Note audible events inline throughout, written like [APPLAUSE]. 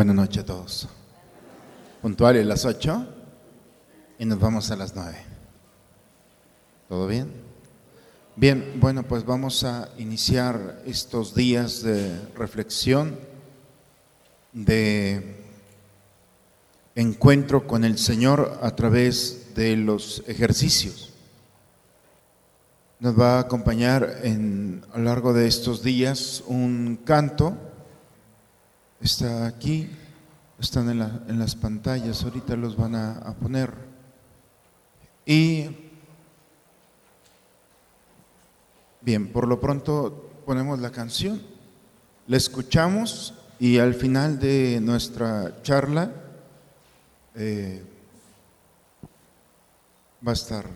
Buenas noches a todos. Puntuales las 8 y nos vamos a las 9. ¿Todo bien? Bien, bueno, pues vamos a iniciar estos días de reflexión, de encuentro con el Señor a través de los ejercicios. Nos va a acompañar en, a lo largo de estos días un canto está aquí, están en, las pantallas, ahorita los van a, poner. Y bien, por lo pronto ponemos la canción, la escuchamos y al final de nuestra charla eh, va a estar,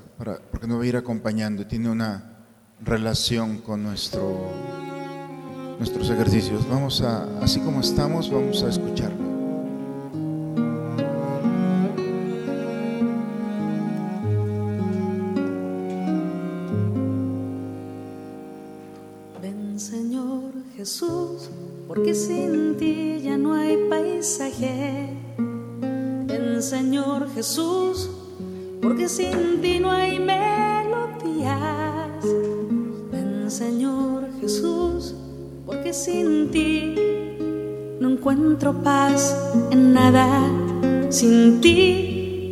porque nos va a ir acompañando, tiene una relación con nuestro nuestros ejercicios. Vamos a, así como estamos, vamos a escucharlo. Ven Señor Jesús, porque sin ti ya no hay paisaje. Ven Señor Jesús, porque sin ti no hay melodías. Ven Señor Jesús porque sin ti no encuentro paz en nada. Sin ti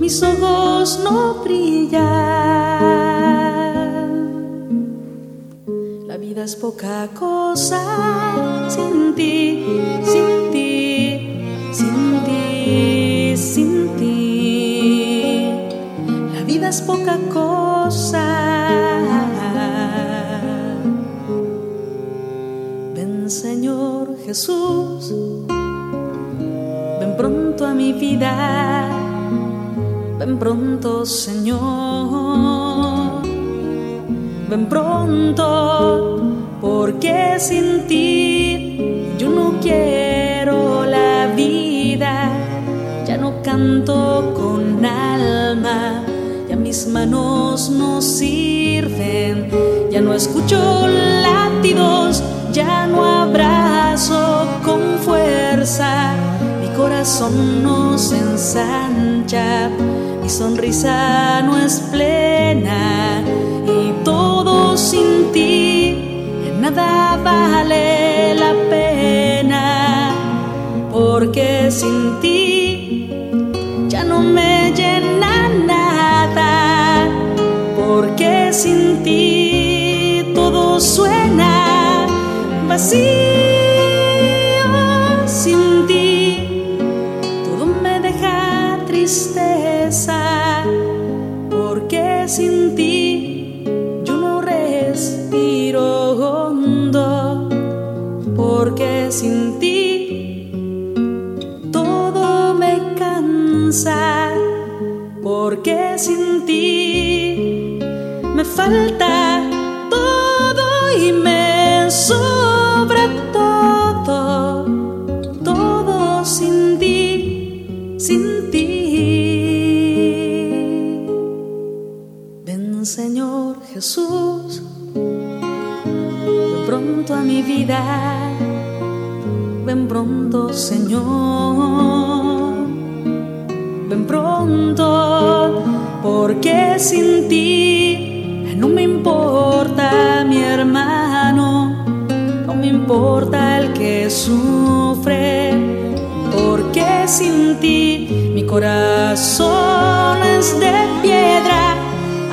mis ojos no brillan. La vida es poca cosa sin ti, sin ti, sin ti, sin ti. La vida es poca cosa. Jesús, ven pronto a mi vida, ven pronto Señor, ven pronto, porque sin ti yo no quiero la vida, ya no canto con alma, ya mis manos no sirven, ya no escucho latidos ya no abrazo con fuerza, mi corazón no se ensancha, mi sonrisa no es plena y todo sin ti nada vale la pena, porque sin ti ya no me vacío sin ti, todo me deja tristeza, porque sin ti yo no respiro hondo, porque sin ti todo me cansa, porque sin ti me falta ven pronto Señor, ven pronto, porque sin ti no me importa mi hermano. Me importa el que sufre, porque sin ti mi corazón es de piedra,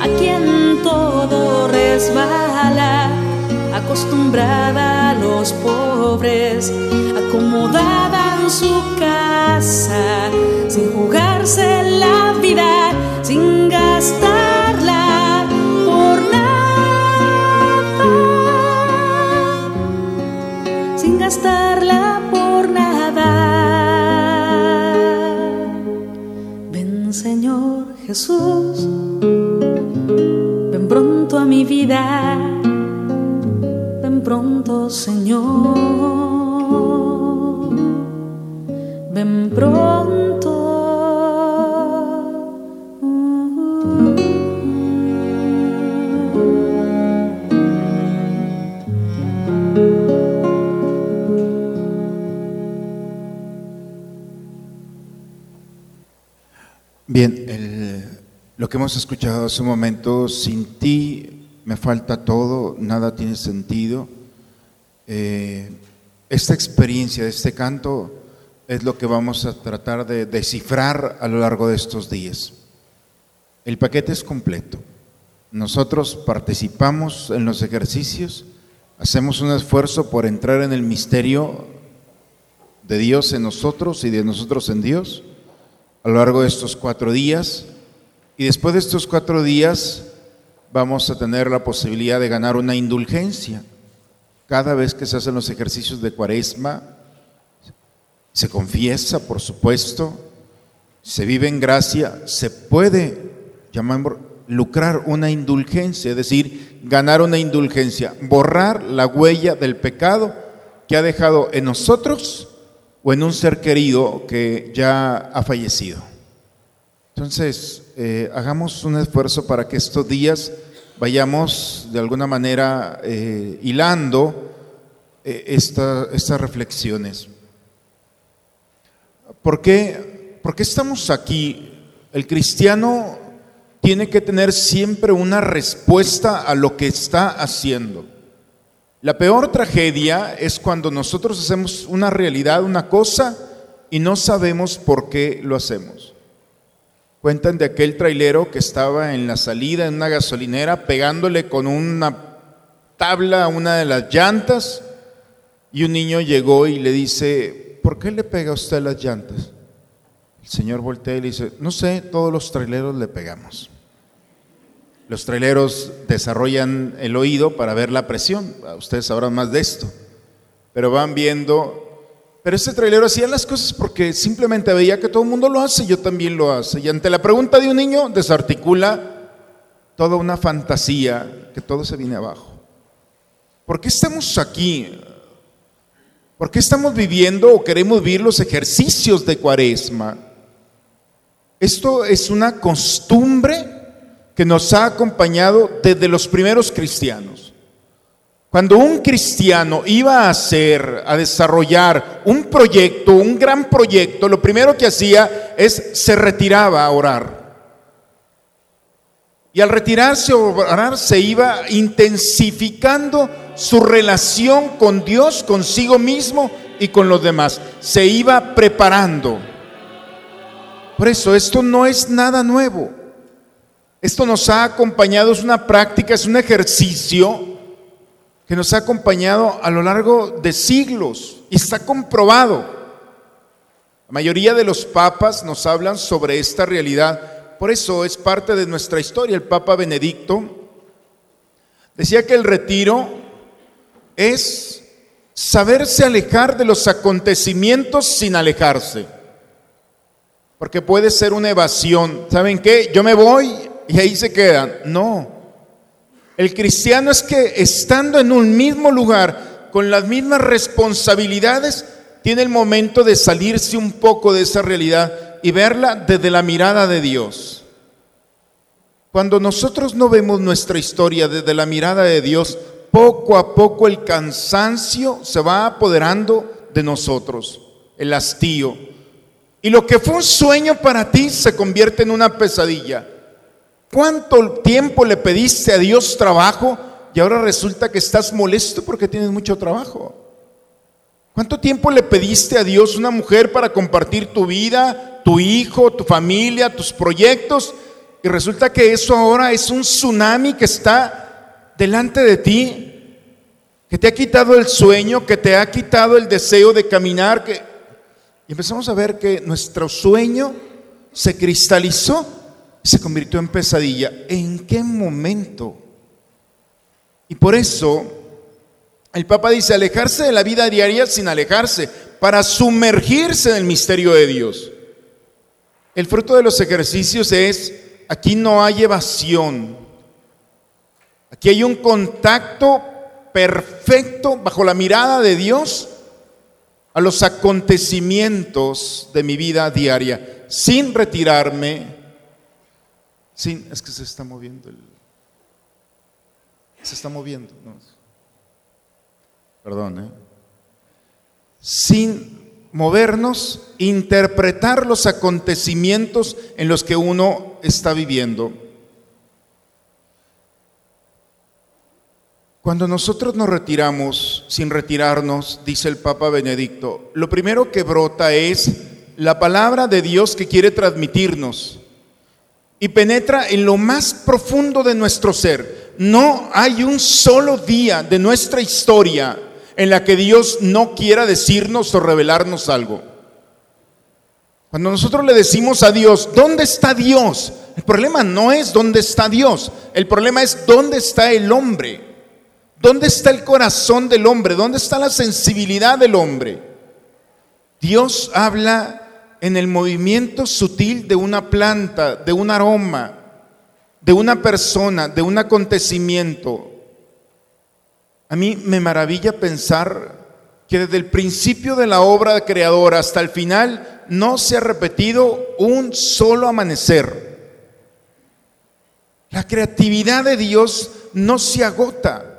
a quien todo resbala, acostumbrada a los pobres, acomodada en su casa, sin jugarse la vida, Señor. Ven pronto. Bien, el, lo que hemos escuchado hace un momento, sin ti me falta todo, nada tiene sentido. Eh, esta experiencia este canto es lo que vamos a tratar de descifrar a lo largo de estos días. El paquete es completo. Nosotros participamos en los ejercicios, hacemos un esfuerzo por entrar en el misterio de Dios en nosotros y de nosotros en Dios a lo largo de estos cuatro días. Y después de estos cuatro días vamos a tener la posibilidad de ganar una indulgencia. Cada vez que se hacen los ejercicios de cuaresma, se confiesa, por supuesto, se vive en gracia, se puede, llamar, lucrar una indulgencia, es decir, ganar una indulgencia, borrar la huella del pecado que ha dejado en nosotros o en un ser querido que ya ha fallecido. Entonces, eh, hagamos un esfuerzo para que estos días vayamos de alguna manera eh, hilando eh, estas reflexiones. ¿Por qué, ¿Por qué estamos aquí? El cristiano tiene que tener siempre una respuesta a lo que está haciendo. La peor tragedia es cuando nosotros hacemos una realidad, una cosa, y no sabemos por qué lo hacemos. Cuentan de aquel trailero que estaba en la salida en una gasolinera pegándole con una tabla a una de las llantas y un niño llegó y le dice, ¿por qué le pega usted las llantas? El señor voltea y le dice, no sé, todos los traileros le pegamos. Los traileros desarrollan el oído para ver la presión, ustedes sabrán más de esto, pero van viendo, pero este trailero hacía las cosas porque simplemente veía que todo el mundo lo hace, yo también lo hace, y ante la pregunta de un niño desarticula toda una fantasía que todo se viene abajo. ¿Por qué estamos aquí? ¿Por qué estamos viviendo o queremos vivir los ejercicios de cuaresma? Esto es una costumbre que nos ha acompañado desde los primeros cristianos. Cuando un cristiano iba a hacer, a desarrollar un proyecto, un gran proyecto, lo primero que hacía es se retiraba a orar. Y al retirarse a orar se iba intensificando su relación con Dios, consigo mismo y con los demás. Se iba preparando. Por eso esto no es nada nuevo. Esto nos ha acompañado, es una práctica, es un ejercicio que nos ha acompañado a lo largo de siglos y está comprobado. La mayoría de los papas nos hablan sobre esta realidad, por eso es parte de nuestra historia. El Papa Benedicto decía que el retiro es saberse alejar de los acontecimientos sin alejarse. Porque puede ser una evasión. ¿Saben qué? Yo me voy y ahí se quedan. No. El cristiano es que estando en un mismo lugar, con las mismas responsabilidades, tiene el momento de salirse un poco de esa realidad y verla desde la mirada de Dios. Cuando nosotros no vemos nuestra historia desde la mirada de Dios, poco a poco el cansancio se va apoderando de nosotros, el hastío. Y lo que fue un sueño para ti se convierte en una pesadilla. ¿Cuánto tiempo le pediste a Dios trabajo y ahora resulta que estás molesto porque tienes mucho trabajo? ¿Cuánto tiempo le pediste a Dios una mujer para compartir tu vida, tu hijo, tu familia, tus proyectos? Y resulta que eso ahora es un tsunami que está delante de ti, que te ha quitado el sueño, que te ha quitado el deseo de caminar. Que... Y empezamos a ver que nuestro sueño se cristalizó se convirtió en pesadilla. ¿En qué momento? Y por eso el Papa dice alejarse de la vida diaria sin alejarse, para sumergirse en el misterio de Dios. El fruto de los ejercicios es, aquí no hay evasión, aquí hay un contacto perfecto bajo la mirada de Dios a los acontecimientos de mi vida diaria, sin retirarme, Sí, es que se está moviendo el... Se está moviendo. Perdón, ¿eh? Sin movernos, interpretar los acontecimientos en los que uno está viviendo. Cuando nosotros nos retiramos sin retirarnos, dice el Papa Benedicto, lo primero que brota es la palabra de Dios que quiere transmitirnos y penetra en lo más profundo de nuestro ser. No hay un solo día de nuestra historia en la que Dios no quiera decirnos o revelarnos algo. Cuando nosotros le decimos a Dios, ¿dónde está Dios? El problema no es dónde está Dios, el problema es dónde está el hombre. ¿Dónde está el corazón del hombre? ¿Dónde está la sensibilidad del hombre? Dios habla en el movimiento sutil de una planta, de un aroma, de una persona, de un acontecimiento. A mí me maravilla pensar que desde el principio de la obra creadora hasta el final no se ha repetido un solo amanecer. La creatividad de Dios no se agota.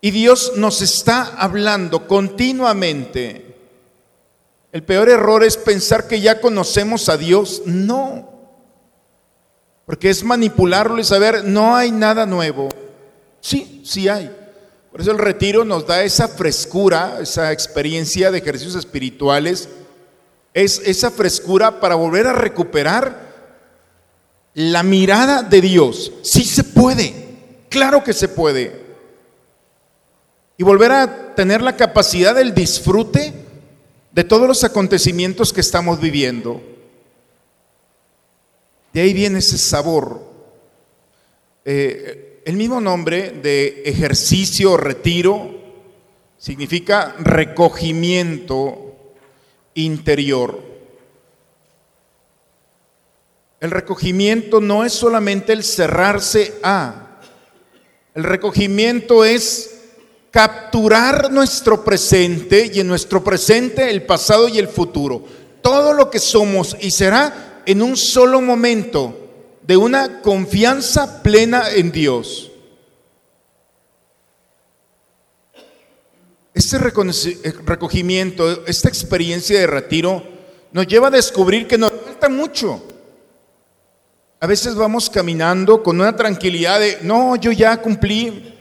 Y Dios nos está hablando continuamente. El peor error es pensar que ya conocemos a Dios. No. Porque es manipularlo y saber, no hay nada nuevo. Sí, sí hay. Por eso el retiro nos da esa frescura, esa experiencia de ejercicios espirituales, es esa frescura para volver a recuperar la mirada de Dios. Sí se puede, claro que se puede y volver a tener la capacidad del disfrute de todos los acontecimientos que estamos viviendo. De ahí viene ese sabor. Eh, el mismo nombre de ejercicio, retiro, significa recogimiento interior. El recogimiento no es solamente el cerrarse a, el recogimiento es capturar nuestro presente y en nuestro presente el pasado y el futuro. Todo lo que somos y será en un solo momento de una confianza plena en Dios. Este recogimiento, esta experiencia de retiro nos lleva a descubrir que nos falta mucho. A veces vamos caminando con una tranquilidad de, no, yo ya cumplí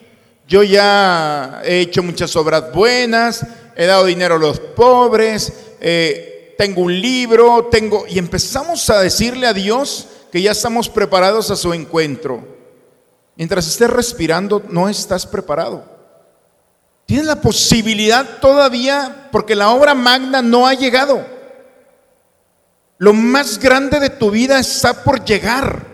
yo ya he hecho muchas obras buenas, he dado dinero a los pobres, eh, tengo un libro, tengo... Y empezamos a decirle a Dios que ya estamos preparados a su encuentro. Mientras estés respirando, no estás preparado. Tienes la posibilidad todavía, porque la obra magna no ha llegado. Lo más grande de tu vida está por llegar.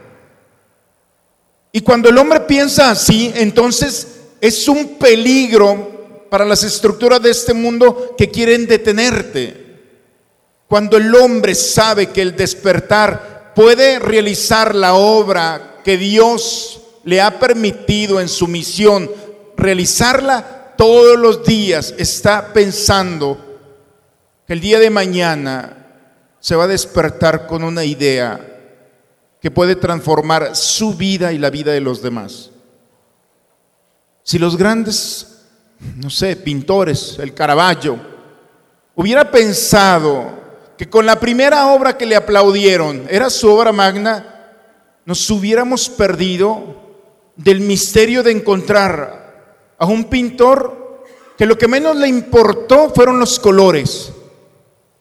Y cuando el hombre piensa así, entonces es un peligro para las estructuras de este mundo que quieren detenerte. Cuando el hombre sabe que el despertar puede realizar la obra que Dios le ha permitido en su misión, realizarla todos los días, está pensando que el día de mañana se va a despertar con una idea que puede transformar su vida y la vida de los demás. Si los grandes, no sé, pintores, el Caravaggio, hubiera pensado que con la primera obra que le aplaudieron era su obra magna, nos hubiéramos perdido del misterio de encontrar a un pintor que lo que menos le importó fueron los colores.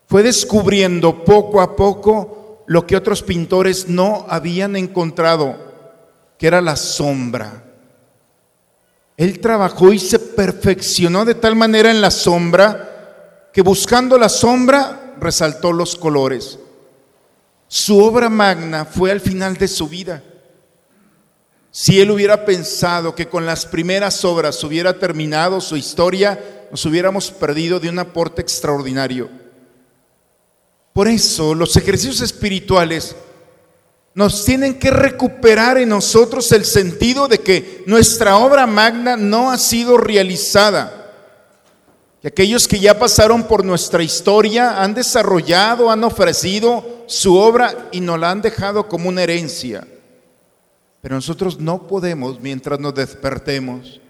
Fue descubriendo poco a poco lo que otros pintores no habían encontrado, que era la sombra. Él trabajó y se perfeccionó de tal manera en la sombra que buscando la sombra resaltó los colores. Su obra magna fue al final de su vida. Si él hubiera pensado que con las primeras obras hubiera terminado su historia, nos hubiéramos perdido de un aporte extraordinario. Por eso los ejercicios espirituales nos tienen que recuperar en nosotros el sentido de que nuestra obra magna no ha sido realizada. Que aquellos que ya pasaron por nuestra historia han desarrollado, han ofrecido su obra y nos la han dejado como una herencia. Pero nosotros no podemos mientras nos despertemos.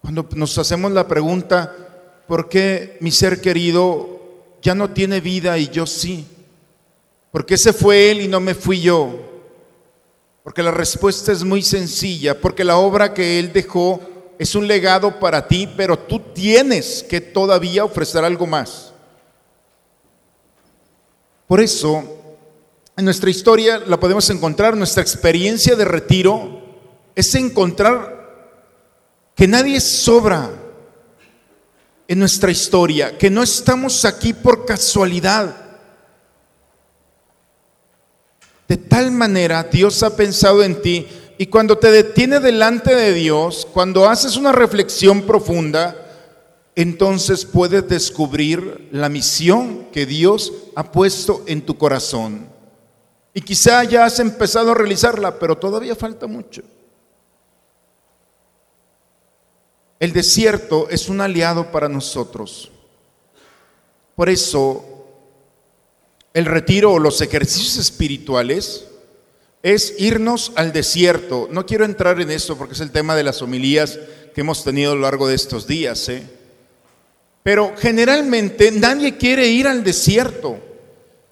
Cuando nos hacemos la pregunta, ¿por qué mi ser querido ya no tiene vida y yo sí? ¿Por qué se fue él y no me fui yo? Porque la respuesta es muy sencilla, porque la obra que él dejó es un legado para ti, pero tú tienes que todavía ofrecer algo más. Por eso, en nuestra historia la podemos encontrar, nuestra experiencia de retiro es encontrar que nadie sobra en nuestra historia, que no estamos aquí por casualidad. De tal manera Dios ha pensado en ti y cuando te detiene delante de Dios, cuando haces una reflexión profunda, entonces puedes descubrir la misión que Dios ha puesto en tu corazón. Y quizá ya has empezado a realizarla, pero todavía falta mucho. El desierto es un aliado para nosotros. Por eso, el retiro o los ejercicios espirituales es irnos al desierto. No quiero entrar en esto porque es el tema de las homilías que hemos tenido a lo largo de estos días. ¿eh? Pero generalmente nadie quiere ir al desierto.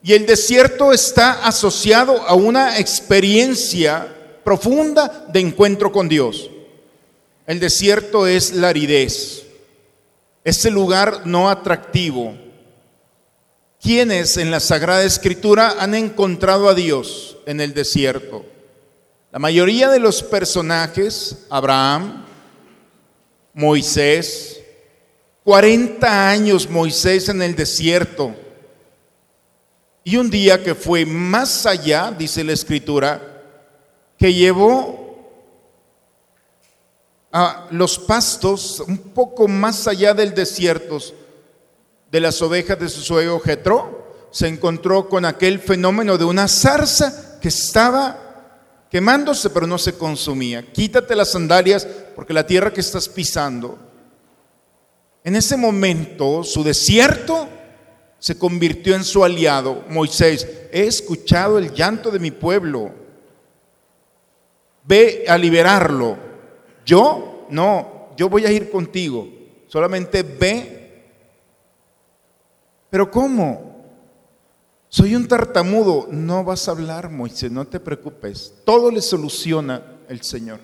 Y el desierto está asociado a una experiencia profunda de encuentro con Dios. El desierto es la aridez, ese lugar no atractivo. ¿Quiénes en la Sagrada Escritura han encontrado a Dios en el desierto? La mayoría de los personajes, Abraham, Moisés, 40 años Moisés en el desierto. Y un día que fue más allá, dice la escritura, que llevó a los pastos un poco más allá del desierto de las ovejas de su suegro Jetro, se encontró con aquel fenómeno de una zarza que estaba quemándose pero no se consumía. Quítate las sandalias porque la tierra que estás pisando. En ese momento su desierto se convirtió en su aliado. Moisés, he escuchado el llanto de mi pueblo. Ve a liberarlo. Yo no, yo voy a ir contigo. Solamente ve. Pero ¿cómo? Soy un tartamudo. No vas a hablar, Moisés, no te preocupes. Todo le soluciona el Señor.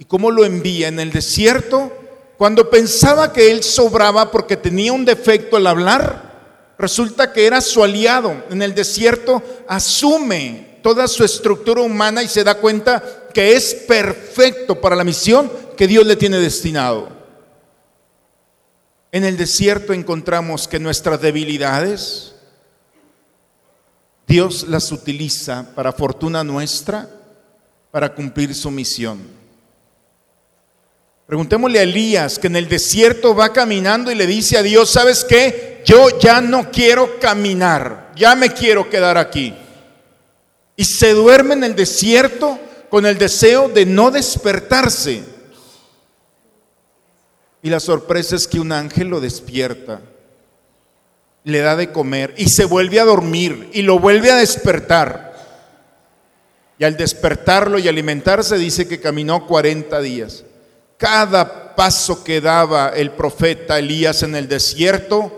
¿Y cómo lo envía? En el desierto, cuando pensaba que él sobraba porque tenía un defecto al hablar, resulta que era su aliado. En el desierto asume toda su estructura humana y se da cuenta que es perfecto para la misión que Dios le tiene destinado. En el desierto encontramos que nuestras debilidades, Dios las utiliza para fortuna nuestra, para cumplir su misión. Preguntémosle a Elías que en el desierto va caminando y le dice a Dios, ¿sabes qué? Yo ya no quiero caminar, ya me quiero quedar aquí. Y se duerme en el desierto con el deseo de no despertarse. Y la sorpresa es que un ángel lo despierta, le da de comer y se vuelve a dormir y lo vuelve a despertar. Y al despertarlo y alimentarse dice que caminó 40 días. Cada paso que daba el profeta Elías en el desierto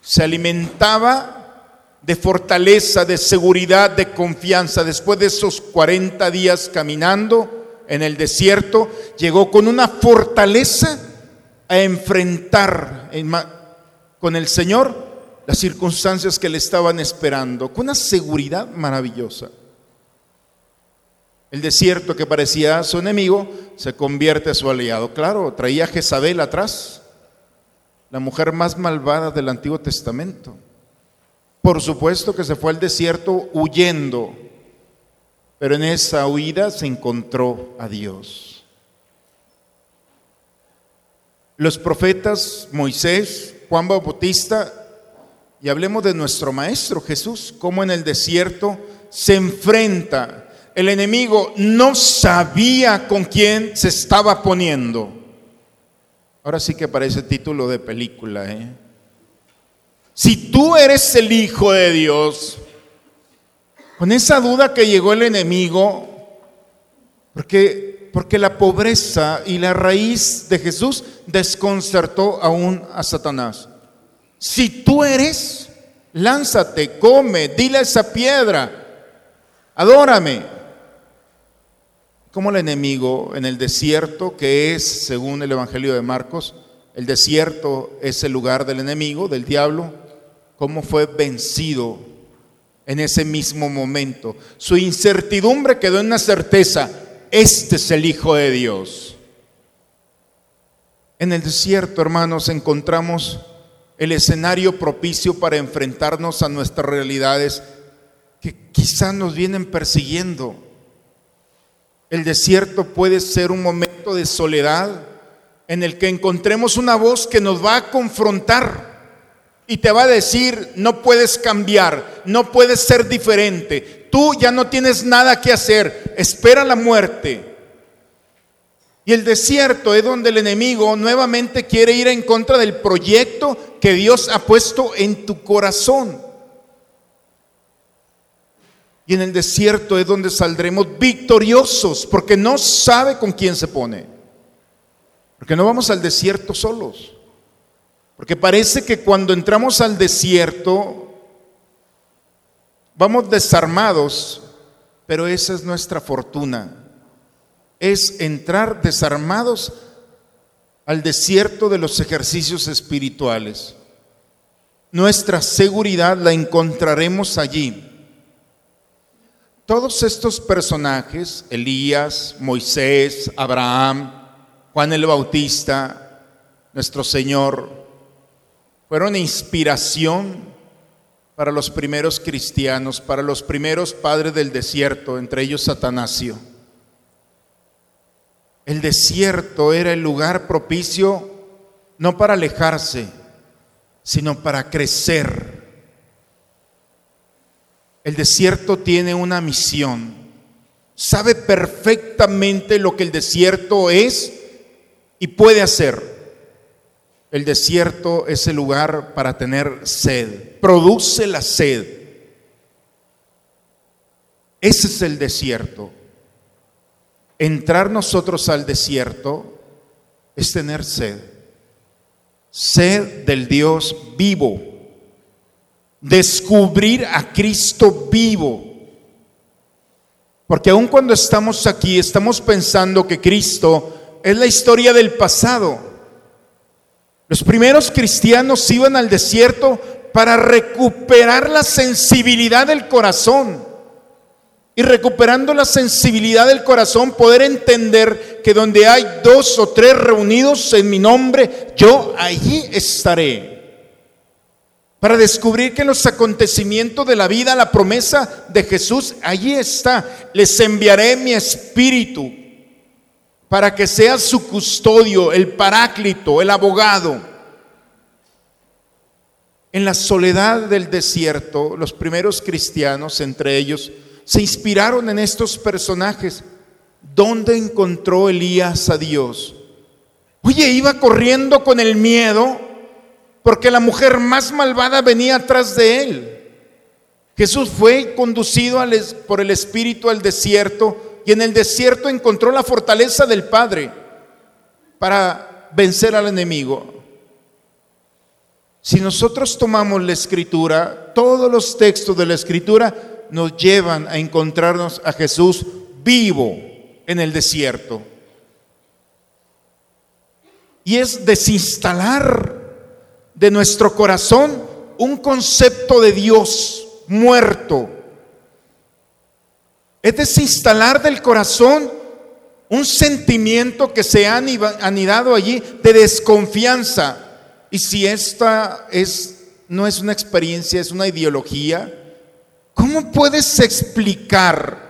se alimentaba de fortaleza, de seguridad, de confianza. Después de esos 40 días caminando en el desierto, llegó con una fortaleza a enfrentar con el Señor las circunstancias que le estaban esperando, con una seguridad maravillosa. El desierto que parecía su enemigo se convierte en su aliado. Claro, traía a Jezabel atrás, la mujer más malvada del Antiguo Testamento. Por supuesto que se fue al desierto huyendo, pero en esa huida se encontró a Dios. Los profetas Moisés, Juan Bautista, y hablemos de nuestro Maestro Jesús, como en el desierto se enfrenta. El enemigo no sabía con quién se estaba poniendo. Ahora sí que parece título de película, ¿eh? Si tú eres el Hijo de Dios, con esa duda que llegó el enemigo, porque porque la pobreza y la raíz de Jesús desconcertó aún a Satanás. Si tú eres, lánzate, come, dile esa piedra, adórame. Como el enemigo en el desierto, que es, según el Evangelio de Marcos, el desierto es el lugar del enemigo, del diablo, cómo fue vencido en ese mismo momento. Su incertidumbre quedó en una certeza, este es el Hijo de Dios. En el desierto, hermanos, encontramos el escenario propicio para enfrentarnos a nuestras realidades que quizás nos vienen persiguiendo. El desierto puede ser un momento de soledad en el que encontremos una voz que nos va a confrontar y te va a decir, no puedes cambiar, no puedes ser diferente, tú ya no tienes nada que hacer, espera la muerte. Y el desierto es donde el enemigo nuevamente quiere ir en contra del proyecto que Dios ha puesto en tu corazón. Y en el desierto es donde saldremos victoriosos, porque no sabe con quién se pone. Porque no vamos al desierto solos. Porque parece que cuando entramos al desierto vamos desarmados, pero esa es nuestra fortuna. Es entrar desarmados al desierto de los ejercicios espirituales. Nuestra seguridad la encontraremos allí. Todos estos personajes, Elías, Moisés, Abraham, Juan el Bautista, nuestro Señor, fueron inspiración para los primeros cristianos, para los primeros padres del desierto, entre ellos Satanasio. El desierto era el lugar propicio no para alejarse, sino para crecer. El desierto tiene una misión. Sabe perfectamente lo que el desierto es y puede hacer. El desierto es el lugar para tener sed. Produce la sed. Ese es el desierto. Entrar nosotros al desierto es tener sed. Sed del Dios vivo. Descubrir a Cristo vivo. Porque aun cuando estamos aquí, estamos pensando que Cristo es la historia del pasado. Los primeros cristianos iban al desierto para recuperar la sensibilidad del corazón. Y recuperando la sensibilidad del corazón, poder entender que donde hay dos o tres reunidos en mi nombre, yo allí estaré. Para descubrir que en los acontecimientos de la vida, la promesa de Jesús, allí está. Les enviaré mi espíritu para que sea su custodio, el paráclito, el abogado. En la soledad del desierto, los primeros cristianos, entre ellos, se inspiraron en estos personajes. ¿Dónde encontró Elías a Dios? Oye, iba corriendo con el miedo porque la mujer más malvada venía atrás de él. Jesús fue conducido por el Espíritu al desierto y en el desierto encontró la fortaleza del Padre para vencer al enemigo. Si nosotros tomamos la escritura, todos los textos de la escritura nos llevan a encontrarnos a Jesús vivo en el desierto. Y es desinstalar de nuestro corazón un concepto de Dios muerto es desinstalar del corazón un sentimiento que se ha anidado allí de desconfianza. Y si esta es, no es una experiencia, es una ideología, ¿cómo puedes explicar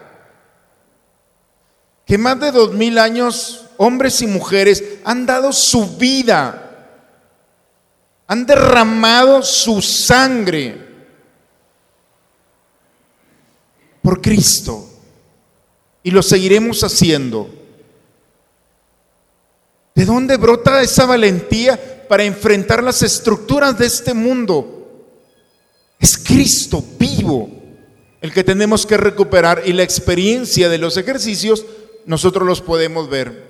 que más de dos mil años hombres y mujeres han dado su vida, han derramado su sangre por Cristo? Y lo seguiremos haciendo. ¿De dónde brota esa valentía para enfrentar las estructuras de este mundo? Es Cristo vivo el que tenemos que recuperar y la experiencia de los ejercicios nosotros los podemos ver.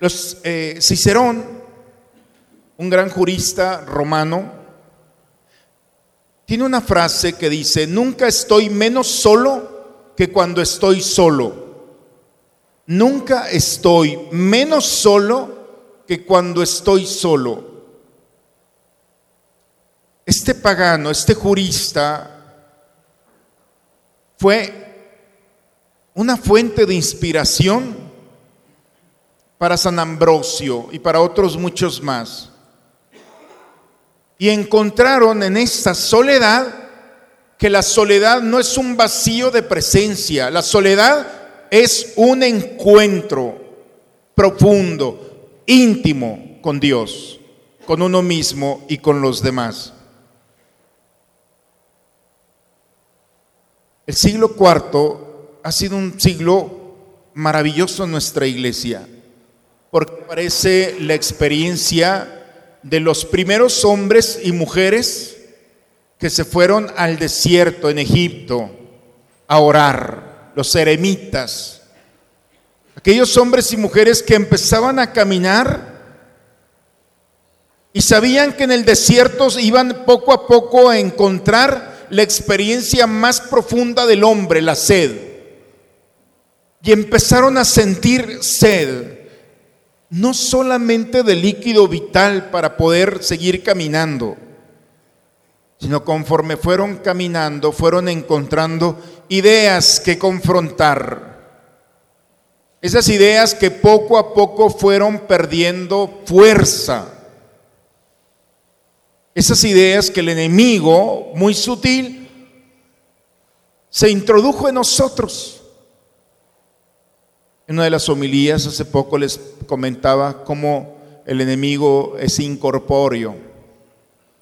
Los, eh, Cicerón, un gran jurista romano, tiene una frase que dice, nunca estoy menos solo que cuando estoy solo. Nunca estoy menos solo que cuando estoy solo. Este pagano, este jurista, fue una fuente de inspiración para San Ambrosio y para otros muchos más. Y encontraron en esta soledad que la soledad no es un vacío de presencia, la soledad es un encuentro profundo, íntimo con Dios, con uno mismo y con los demás. El siglo IV ha sido un siglo maravilloso en nuestra iglesia, porque parece la experiencia de los primeros hombres y mujeres que se fueron al desierto en Egipto a orar, los eremitas, aquellos hombres y mujeres que empezaban a caminar y sabían que en el desierto iban poco a poco a encontrar la experiencia más profunda del hombre, la sed. Y empezaron a sentir sed, no solamente de líquido vital para poder seguir caminando, sino conforme fueron caminando, fueron encontrando ideas que confrontar. Esas ideas que poco a poco fueron perdiendo fuerza esas ideas que el enemigo, muy sutil, se introdujo en nosotros. En una de las homilías hace poco les comentaba cómo el enemigo es incorpóreo.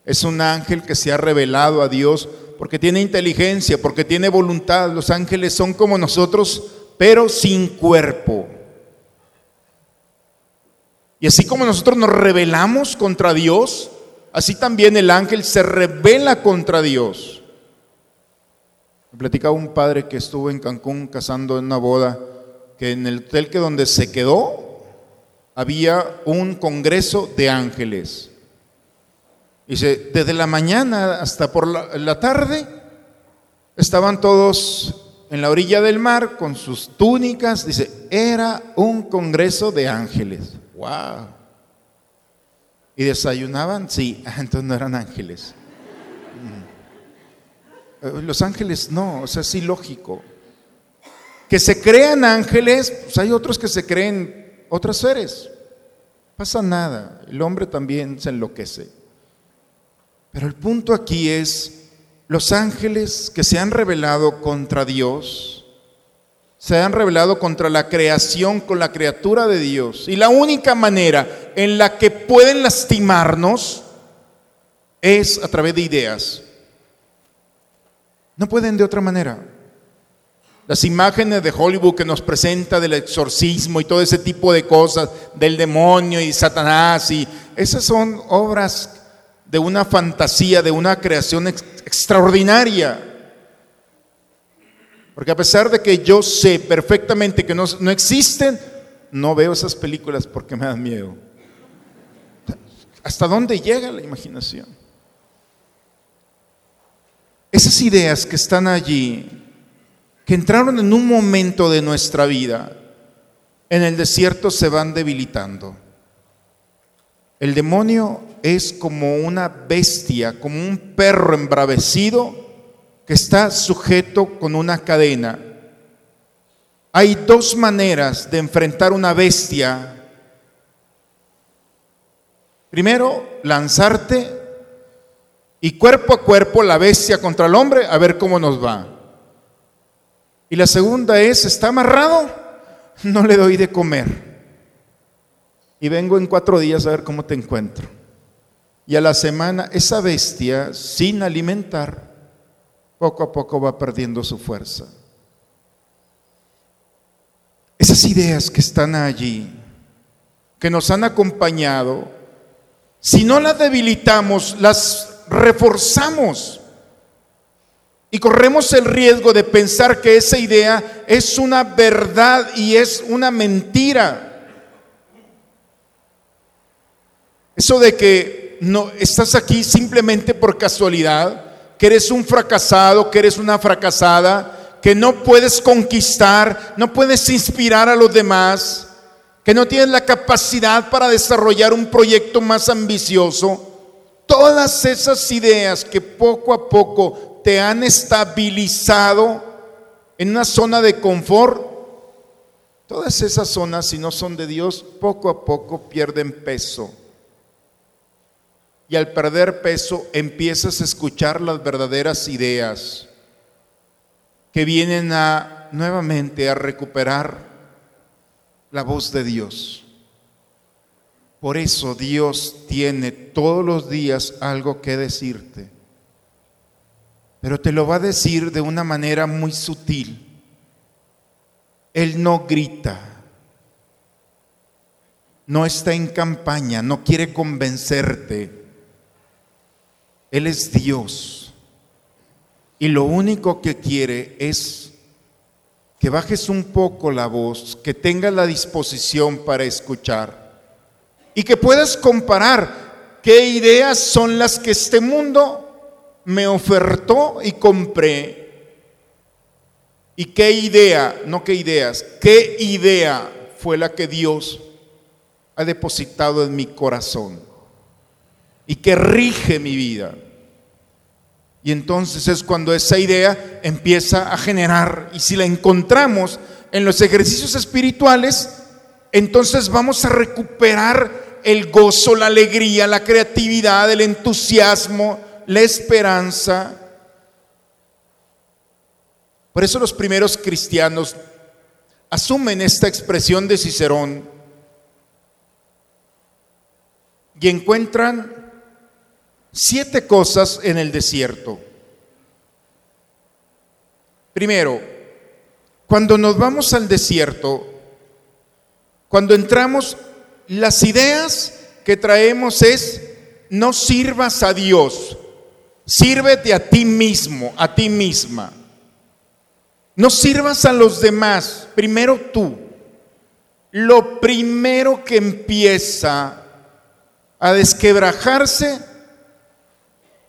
Es un ángel que se ha revelado a Dios porque tiene inteligencia, porque tiene voluntad. Los ángeles son como nosotros, pero sin cuerpo. Y así como nosotros nos rebelamos contra Dios, así también el ángel se revela contra Dios. Me platicaba un padre que estuvo en Cancún casando en una boda, que en el hotel que donde se quedó había un congreso de ángeles. Dice, desde la mañana hasta por la, tarde estaban todos en la orilla del mar con sus túnicas. Dice, era un congreso de ángeles. ¡Wow! ¿Y desayunaban? Sí, [LAUGHS] entonces no eran ángeles. Mm. Eh, los ángeles no, o sea, es ilógico. Que se crean ángeles, pues hay otros que se creen otras seres. Pasa nada, el hombre también se enloquece. Pero el punto aquí es, los ángeles que se han revelado contra Dios, se han revelado contra la creación, con la criatura de Dios. Y la única manera en la que pueden lastimarnos es a través de ideas. No pueden de otra manera. Las imágenes de Hollywood que nos presenta del exorcismo y todo ese tipo de cosas, del demonio y Satanás, y esas son obras de una fantasía, de una creación extraordinaria. Porque a pesar de que yo sé perfectamente que no, no existen, no veo esas películas porque me dan miedo. ¿Hasta dónde llega la imaginación? Esas ideas que están allí, que entraron en un momento de nuestra vida, en el desierto se van debilitando. El demonio es como una bestia, como un perro embravecido que está sujeto con una cadena. Hay dos maneras de enfrentar una bestia. Primero, lanzarte y cuerpo a cuerpo la bestia contra el hombre a ver cómo nos va. Y la segunda es, ¿está amarrado? No le doy de comer. Y vengo en cuatro días a ver cómo te encuentro. Y a la semana esa bestia, sin alimentar, poco a poco va perdiendo su fuerza. Esas ideas que están allí, que nos han acompañado, si no las debilitamos, las reforzamos. Y corremos el riesgo de pensar que esa idea es una verdad y es una mentira. Eso de que no estás aquí simplemente por casualidad, que eres un fracasado, que eres una fracasada, que no puedes conquistar, no puedes inspirar a los demás, que no tienes la capacidad para desarrollar un proyecto más ambicioso. Todas esas ideas que poco a poco te han estabilizado en una zona de confort, todas esas zonas, si no son de Dios, poco a poco pierden peso y al perder peso empiezas a escuchar las verdaderas ideas que vienen a nuevamente a recuperar la voz de Dios. Por eso Dios tiene todos los días algo que decirte, pero te lo va a decir de una manera muy sutil. Él no grita, no está en campaña, no quiere convencerte él es Dios. Y lo único que quiere es que bajes un poco la voz, que tengas la disposición para escuchar y que puedas comparar qué ideas son las que este mundo me ofertó y compré. Y qué idea, no qué ideas, qué idea fue la que Dios ha depositado en mi corazón y que rige mi vida. Y entonces es cuando esa idea empieza a generar, y si la encontramos en los ejercicios espirituales, entonces vamos a recuperar el gozo, la alegría, la creatividad, el entusiasmo, la esperanza. Por eso los primeros cristianos asumen esta expresión de Cicerón y encuentran siete cosas en el desierto. Primero, cuando nos vamos al desierto, cuando entramos, las ideas que traemos es, no sirvas a Dios, sírvete a ti mismo, a ti misma. No sirvas a los demás, primero tú. Lo primero que empieza a desquebrajarse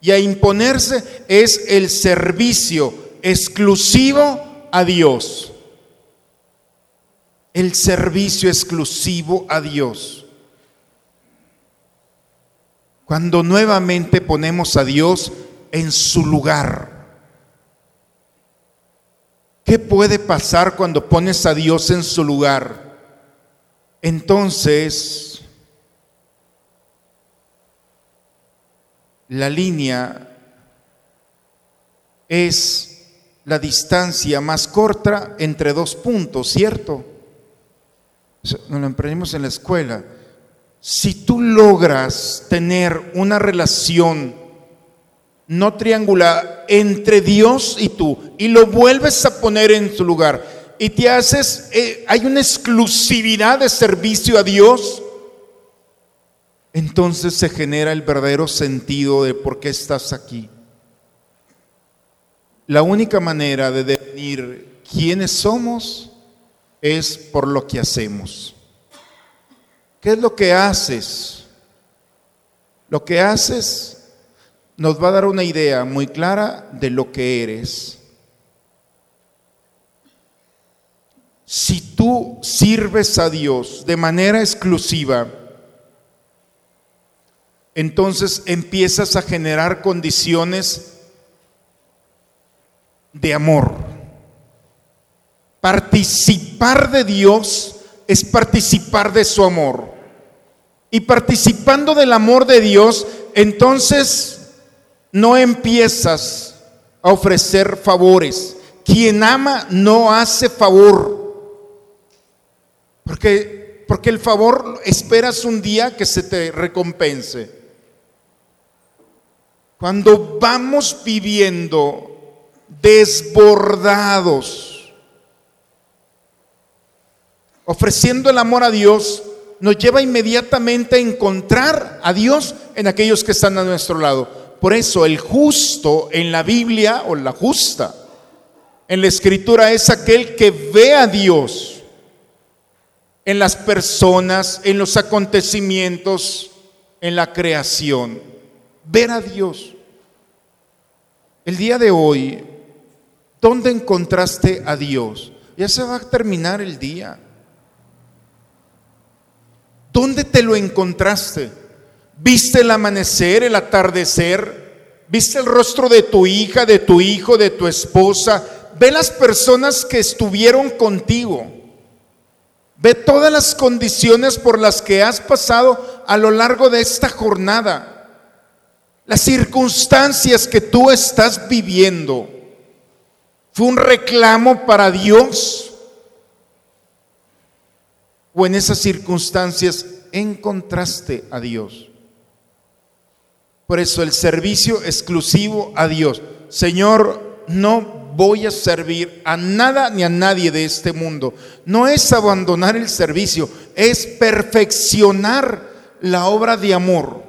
y a imponerse es el servicio exclusivo a Dios. El servicio exclusivo a Dios. Cuando nuevamente ponemos a Dios en su lugar. ¿Qué puede pasar cuando pones a Dios en su lugar? Entonces la línea es la distancia más corta entre dos puntos, ¿cierto? Nos lo aprendimos en la escuela. Si tú logras tener una relación no triangular entre Dios y tú y lo vuelves a poner en su lugar y te haces, eh, hay una exclusividad de servicio a Dios, entonces se genera el verdadero sentido de por qué estás aquí. La única manera de definir quiénes somos es por lo que hacemos. ¿Qué es lo que haces? Lo que haces nos va a dar una idea muy clara de lo que eres. Si tú sirves a Dios de manera exclusiva, entonces empiezas a generar condiciones de amor. Participar de Dios es participar de su amor. Y participando del amor de Dios, entonces no empiezas a ofrecer favores. Quien ama no hace favor. Porque, porque el favor esperas un día que se te recompense. Cuando vamos viviendo desbordados, ofreciendo el amor a Dios, nos lleva inmediatamente a encontrar a Dios en aquellos que están a nuestro lado. Por eso el justo en la Biblia o la justa en la escritura es aquel que ve a Dios en las personas, en los acontecimientos, en la creación. Ver a Dios. El día de hoy, ¿dónde encontraste a Dios? Ya se va a terminar el día. ¿Dónde te lo encontraste? ¿Viste el amanecer, el atardecer? ¿Viste el rostro de tu hija, de tu hijo, de tu esposa? Ve las personas que estuvieron contigo. Ve todas las condiciones por las que has pasado a lo largo de esta jornada. Las circunstancias que tú estás viviendo. ¿Fue un reclamo para Dios? ¿O en esas circunstancias encontraste a Dios? Por eso el servicio exclusivo a Dios. Señor, no voy a servir a nada ni a nadie de este mundo. No es abandonar el servicio, es perfeccionar la obra de amor.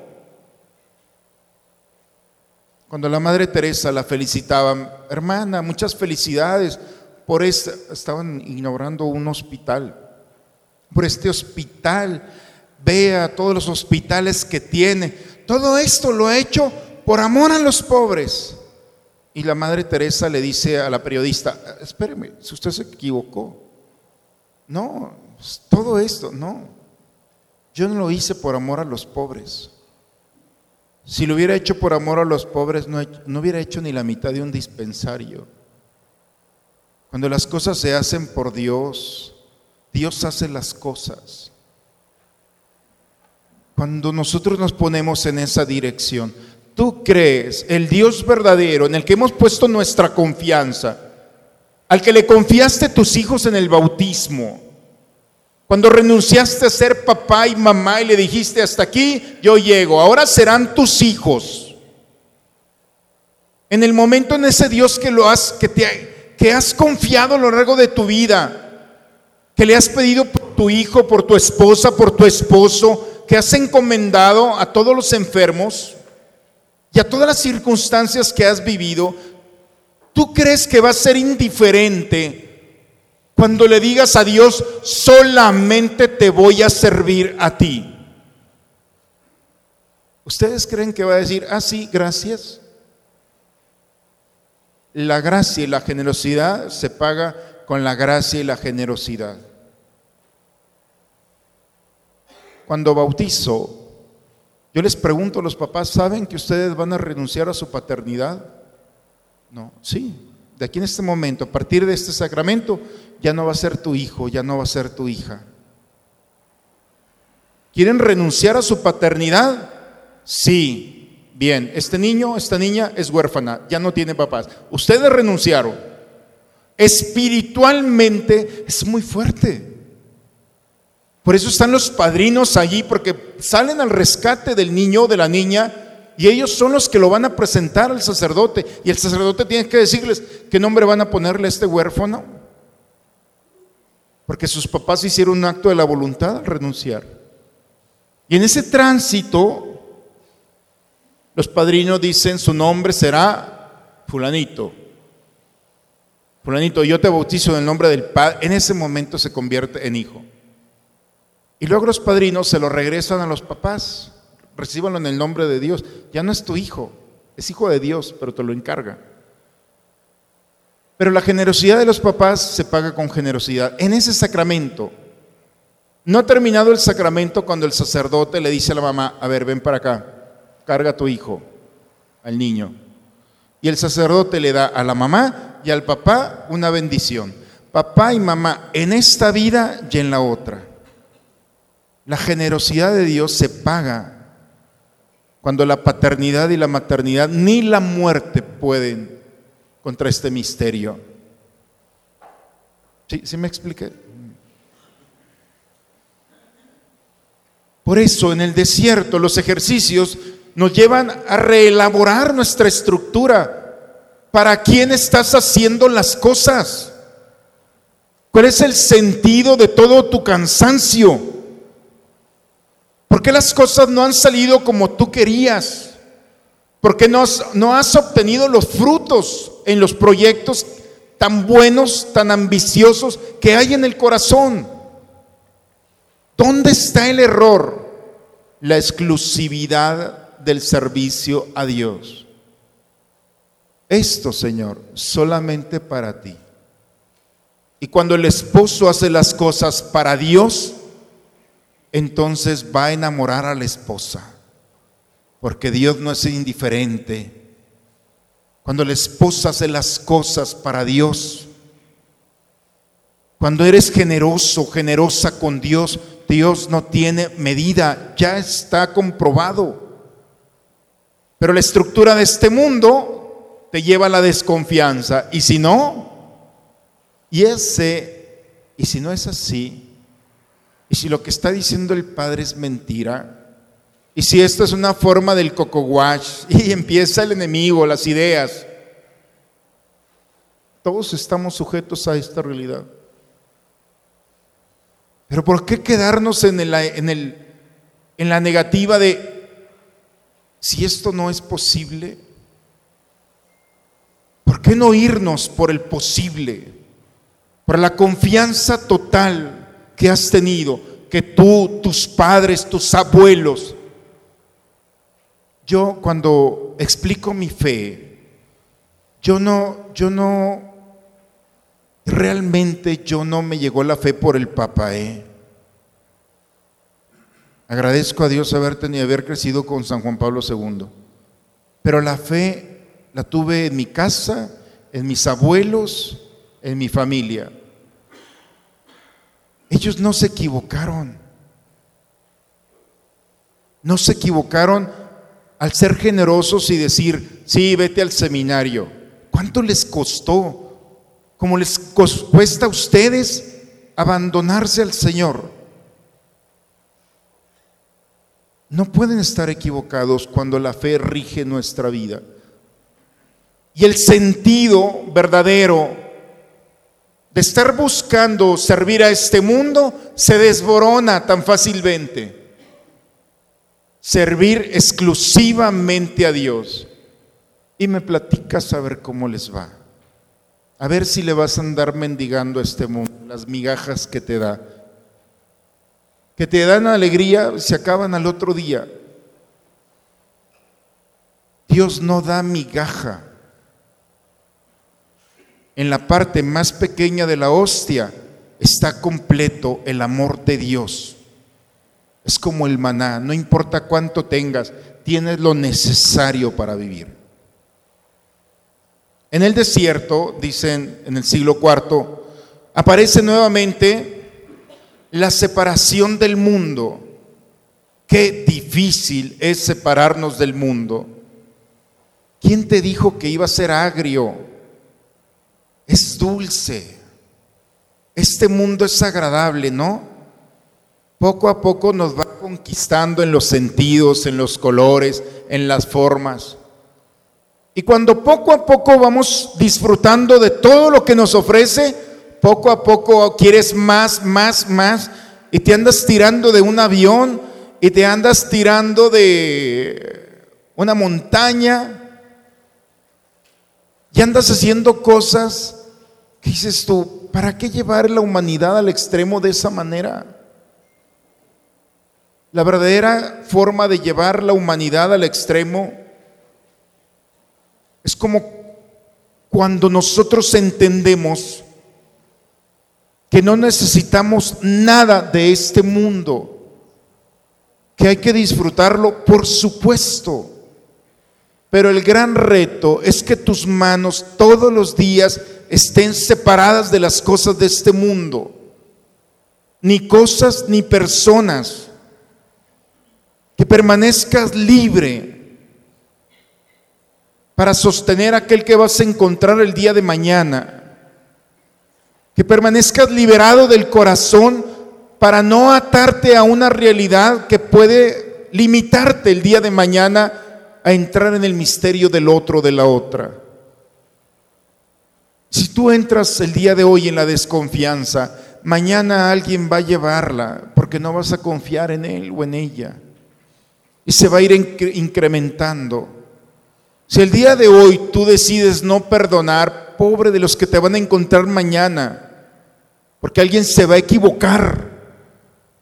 Cuando la Madre Teresa la felicitaba, hermana, muchas felicidades por esta, estaban inaugurando un hospital, por este hospital, vea todos los hospitales que tiene. Todo esto lo ha hecho por amor a los pobres. Y la Madre Teresa le dice a la periodista, espéreme, si usted se equivocó. No, todo esto, no. Yo no lo hice por amor a los pobres. Si lo hubiera hecho por amor a los pobres, no, no hubiera hecho ni la mitad de un dispensario. Cuando las cosas se hacen por Dios, Dios hace las cosas. Cuando nosotros nos ponemos en esa dirección, tú crees el Dios verdadero en el que hemos puesto nuestra confianza, al que le confiaste tus hijos en el bautismo, cuando renunciaste a ser papá y mamá y le dijiste, hasta aquí yo llego, ahora serán tus hijos. En el momento en ese Dios que lo has, que te, que has confiado a lo largo de tu vida, que le has pedido por tu hijo, por tu esposa, por tu esposo, que has encomendado a todos los enfermos, y a todas las circunstancias que has vivido, ¿tú crees que va a ser indiferente cuando le digas a Dios, solamente te voy a servir a ti? ¿Ustedes creen que va a decir, ah, sí, gracias? La gracia y la generosidad se paga con la gracia y la generosidad. Cuando bautizo, yo les pregunto a los papás, ¿saben que ustedes van a renunciar a su paternidad? No, sí. De aquí en este momento, a partir de este sacramento, ya no va a ser tu hijo, ya no va a ser tu hija. ¿Quieren renunciar a su paternidad? Sí. Bien, este niño, esta niña es huérfana, ya no tiene papás. Ustedes renunciaron. Espiritualmente es muy fuerte. Por eso están los padrinos allí, porque salen al rescate del niño de la niña y ellos son los que lo van a presentar al sacerdote. Y el sacerdote tiene que decirles qué nombre van a ponerle a este huérfano. Porque sus papás hicieron un acto de la voluntad al renunciar. Y en ese tránsito, los padrinos dicen, su nombre será fulanito. Fulanito, yo te bautizo en el nombre del Padre. En ese momento se convierte en hijo. Y luego los padrinos se lo regresan a los papás. Recíbanlo en el nombre de Dios. Ya no es tu hijo, es hijo de Dios, pero te lo encarga. Pero la generosidad de los papás se paga con generosidad. En ese sacramento, no ha terminado el sacramento cuando el sacerdote le dice a la mamá, a ver, ven para acá, carga a tu hijo, al niño. Y el sacerdote le da a la mamá y al papá una bendición. Papá y mamá en esta vida y en la otra. La generosidad de Dios se paga cuando la paternidad y la maternidad ni la muerte pueden contra este misterio. ¿Sí, ¿Sí me expliqué? Por eso en el desierto los ejercicios nos llevan a reelaborar nuestra estructura. ¿Para quién estás haciendo las cosas? ¿Cuál es el sentido de todo tu cansancio? ¿Por qué las cosas no han salido como tú querías? ¿Por qué no has, no has obtenido los frutos en los proyectos tan buenos, tan ambiciosos que hay en el corazón? ¿Dónde está el error? La exclusividad del servicio a Dios. Esto, Señor, solamente para ti. Y cuando el esposo hace las cosas para Dios, entonces va a enamorar a la esposa porque Dios no es indiferente. Cuando la esposa hace las cosas para Dios, cuando eres generoso, generosa con Dios, Dios no tiene medida, ya está comprobado. Pero la estructura de este mundo te lleva a la desconfianza. Y si no, y ese, y si no es así, y si lo que está diciendo el Padre es mentira, y si esto es una forma del coco wash [LAUGHS] y empieza el enemigo, las ideas, todos estamos sujetos a esta realidad. Pero ¿por qué quedarnos en, el, en, el, en la negativa de si esto no es posible? ¿Por qué no irnos por el posible? Por la confianza total que has tenido, que tú, tus padres, tus abuelos, yo cuando explico mi fe, yo no, yo no, realmente yo no me llegó la fe por el papá. ¿eh? Agradezco a Dios haber tenido, haber crecido con San Juan Pablo II. Pero la fe la tuve en mi casa, en mis abuelos, en mi familia. Ellos no se equivocaron. No se equivocaron al ser generosos y decir, sí, vete al seminario. ¿Cuánto les costó? Como les cuesta a ustedes abandonarse al Señor. No pueden estar equivocados cuando la fe rige nuestra vida. Y el sentido verdadero de estar buscando servir a este mundo se desborona tan fácilmente servir exclusivamente a Dios. Y me platicas a ver cómo les va. A ver si le vas a andar mendigando a este mundo las migajas que te da. Que te dan alegría, se acaban al otro día. Dios no da migaja. En la parte más pequeña de la hostia está completo el amor de Dios. Es como el maná, no importa cuánto tengas, tienes lo necesario para vivir. En el desierto, dicen en el siglo IV, aparece nuevamente la separación del mundo. Qué difícil es separarnos del mundo. ¿Quién te dijo que iba a ser agrio? Es dulce. Este mundo es agradable, ¿no? poco a poco nos va conquistando en los sentidos, en los colores, en las formas. Y cuando poco a poco vamos disfrutando de todo lo que nos ofrece, poco a poco quieres más, más, más, y te andas tirando de un avión y te andas tirando de una montaña y andas haciendo cosas que dices tú, ¿para qué llevar la humanidad al extremo de esa manera? La verdadera forma de llevar la humanidad al extremo es como cuando nosotros entendemos que no necesitamos nada de este mundo, que hay que disfrutarlo, por supuesto. Pero el gran reto es que tus manos todos los días estén separadas de las cosas de este mundo, ni cosas ni personas. Que permanezcas libre para sostener aquel que vas a encontrar el día de mañana, que permanezcas liberado del corazón para no atarte a una realidad que puede limitarte el día de mañana a entrar en el misterio del otro, de la otra. Si tú entras el día de hoy en la desconfianza, mañana alguien va a llevarla porque no vas a confiar en él o en ella y se va a ir incrementando. Si el día de hoy tú decides no perdonar, pobre de los que te van a encontrar mañana, porque alguien se va a equivocar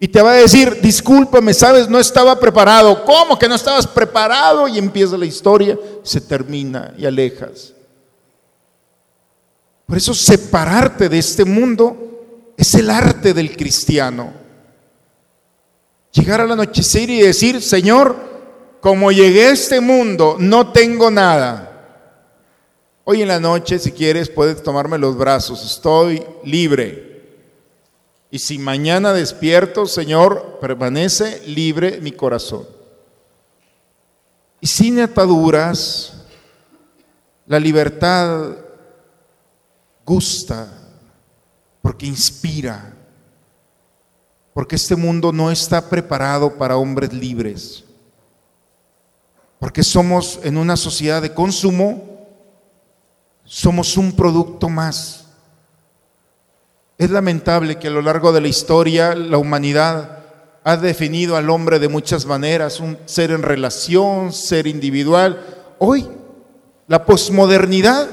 y te va a decir, discúlpame, sabes, no estaba preparado. ¿Cómo que no estabas preparado? Y empieza la historia, se termina y alejas. Por eso separarte de este mundo es el arte del cristiano. Llegar al anochecer y decir, Señor, como llegué a este mundo, no tengo nada. Hoy en la noche, si quieres, puedes tomarme los brazos, estoy libre. Y si mañana despierto, Señor, permanece libre mi corazón. Y sin ataduras, la libertad gusta porque inspira, porque este mundo no está preparado para hombres libres, porque somos en una sociedad de consumo, somos un producto más es lamentable que a lo largo de la historia la humanidad ha definido al hombre de muchas maneras, un ser en relación, ser individual. Hoy la posmodernidad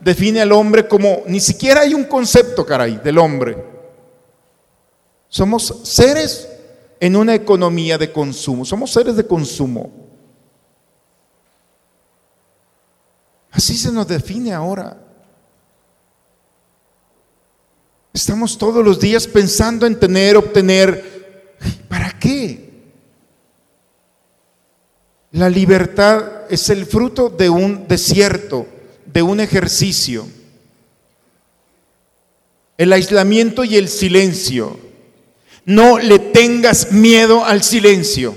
define al hombre como ni siquiera hay un concepto, caray, del hombre. Somos seres en una economía de consumo, somos seres de consumo. Así se nos define ahora. Estamos todos los días pensando en tener, obtener. ¿Para qué? La libertad es el fruto de un desierto, de un ejercicio. El aislamiento y el silencio. No le tengas miedo al silencio.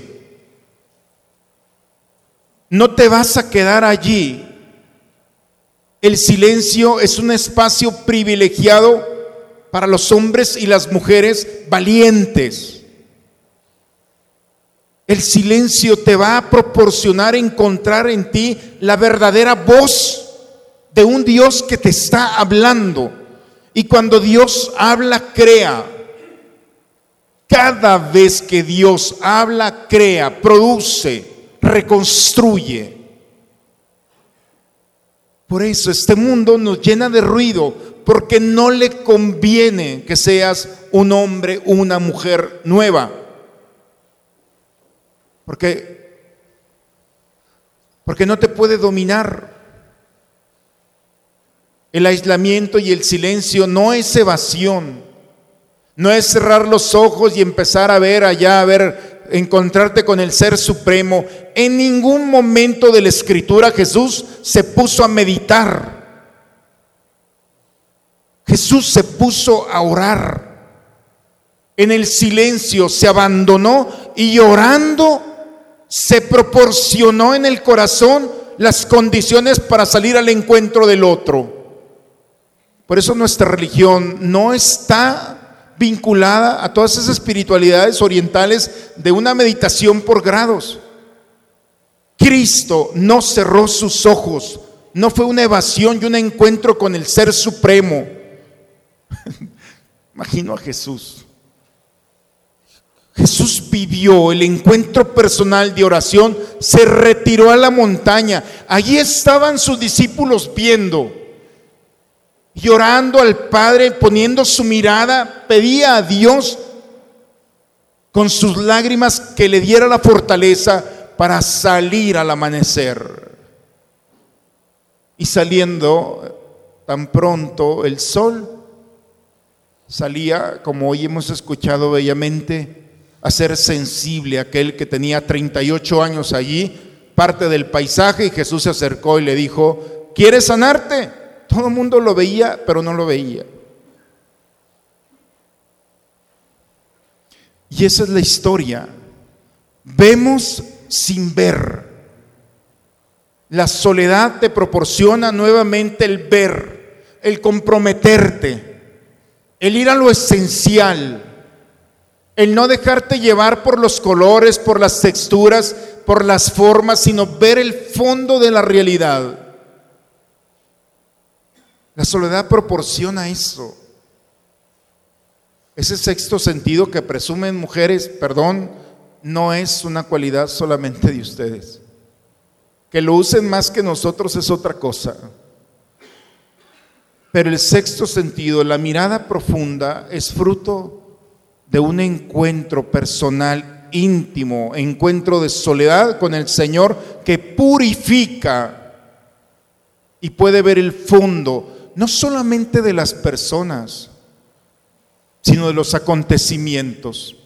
No te vas a quedar allí. El silencio es un espacio privilegiado para los hombres y las mujeres valientes. El silencio te va a proporcionar encontrar en ti la verdadera voz de un Dios que te está hablando. Y cuando Dios habla, crea. Cada vez que Dios habla, crea, produce, reconstruye. Por eso este mundo nos llena de ruido, porque no le conviene que seas un hombre, una mujer nueva. Porque, porque no te puede dominar. El aislamiento y el silencio no es evasión, no es cerrar los ojos y empezar a ver allá, a ver, encontrarte con el Ser Supremo. En ningún momento de la Escritura Jesús se puso a meditar. Jesús se puso a orar. En el silencio se abandonó y orando se proporcionó en el corazón las condiciones para salir al encuentro del otro. Por eso nuestra religión no está vinculada a todas esas espiritualidades orientales de una meditación por grados. Cristo no cerró sus ojos, no fue una evasión y un encuentro con el Ser Supremo [LAUGHS] Imagino a Jesús. Jesús vivió el encuentro personal de oración, se retiró a la montaña. Allí estaban sus discípulos viendo, llorando al Padre, poniendo su mirada, pedía a Dios con sus lágrimas que le diera la fortaleza para salir al amanecer. Y saliendo tan pronto el sol, salía, como hoy hemos escuchado bellamente, a ser sensible aquel que tenía 38 años allí, parte del paisaje, y Jesús se acercó y le dijo, ¿quieres sanarte? Todo el mundo lo veía, pero no lo veía. Y esa es la historia. Vemos sin ver. La soledad te proporciona nuevamente el ver, el comprometerte el ir a lo esencial, el no dejarte llevar por los colores, por las texturas, por las formas, sino ver el fondo de la realidad. La soledad proporciona eso. Ese sexto sentido que presumen mujeres, perdón, no es una cualidad solamente de ustedes. Que lo usen más que nosotros es otra cosa. Pero el sexto sentido, la mirada profunda, es fruto de un encuentro personal íntimo, encuentro de soledad con el Señor que purifica y puede ver el fondo, no solamente de las personas, sino de los acontecimientos.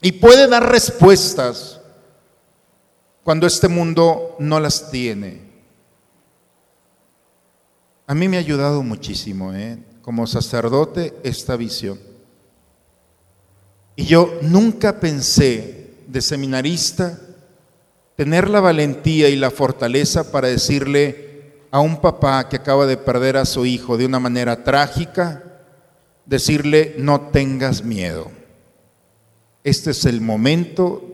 Y puede dar respuestas cuando este mundo no las tiene. A mí me ha ayudado muchísimo, ¿eh? como sacerdote, esta visión. Y yo nunca pensé de seminarista tener la valentía y la fortaleza para decirle a un papá que acaba de perder a su hijo de una manera trágica, decirle, no tengas miedo. Este es el momento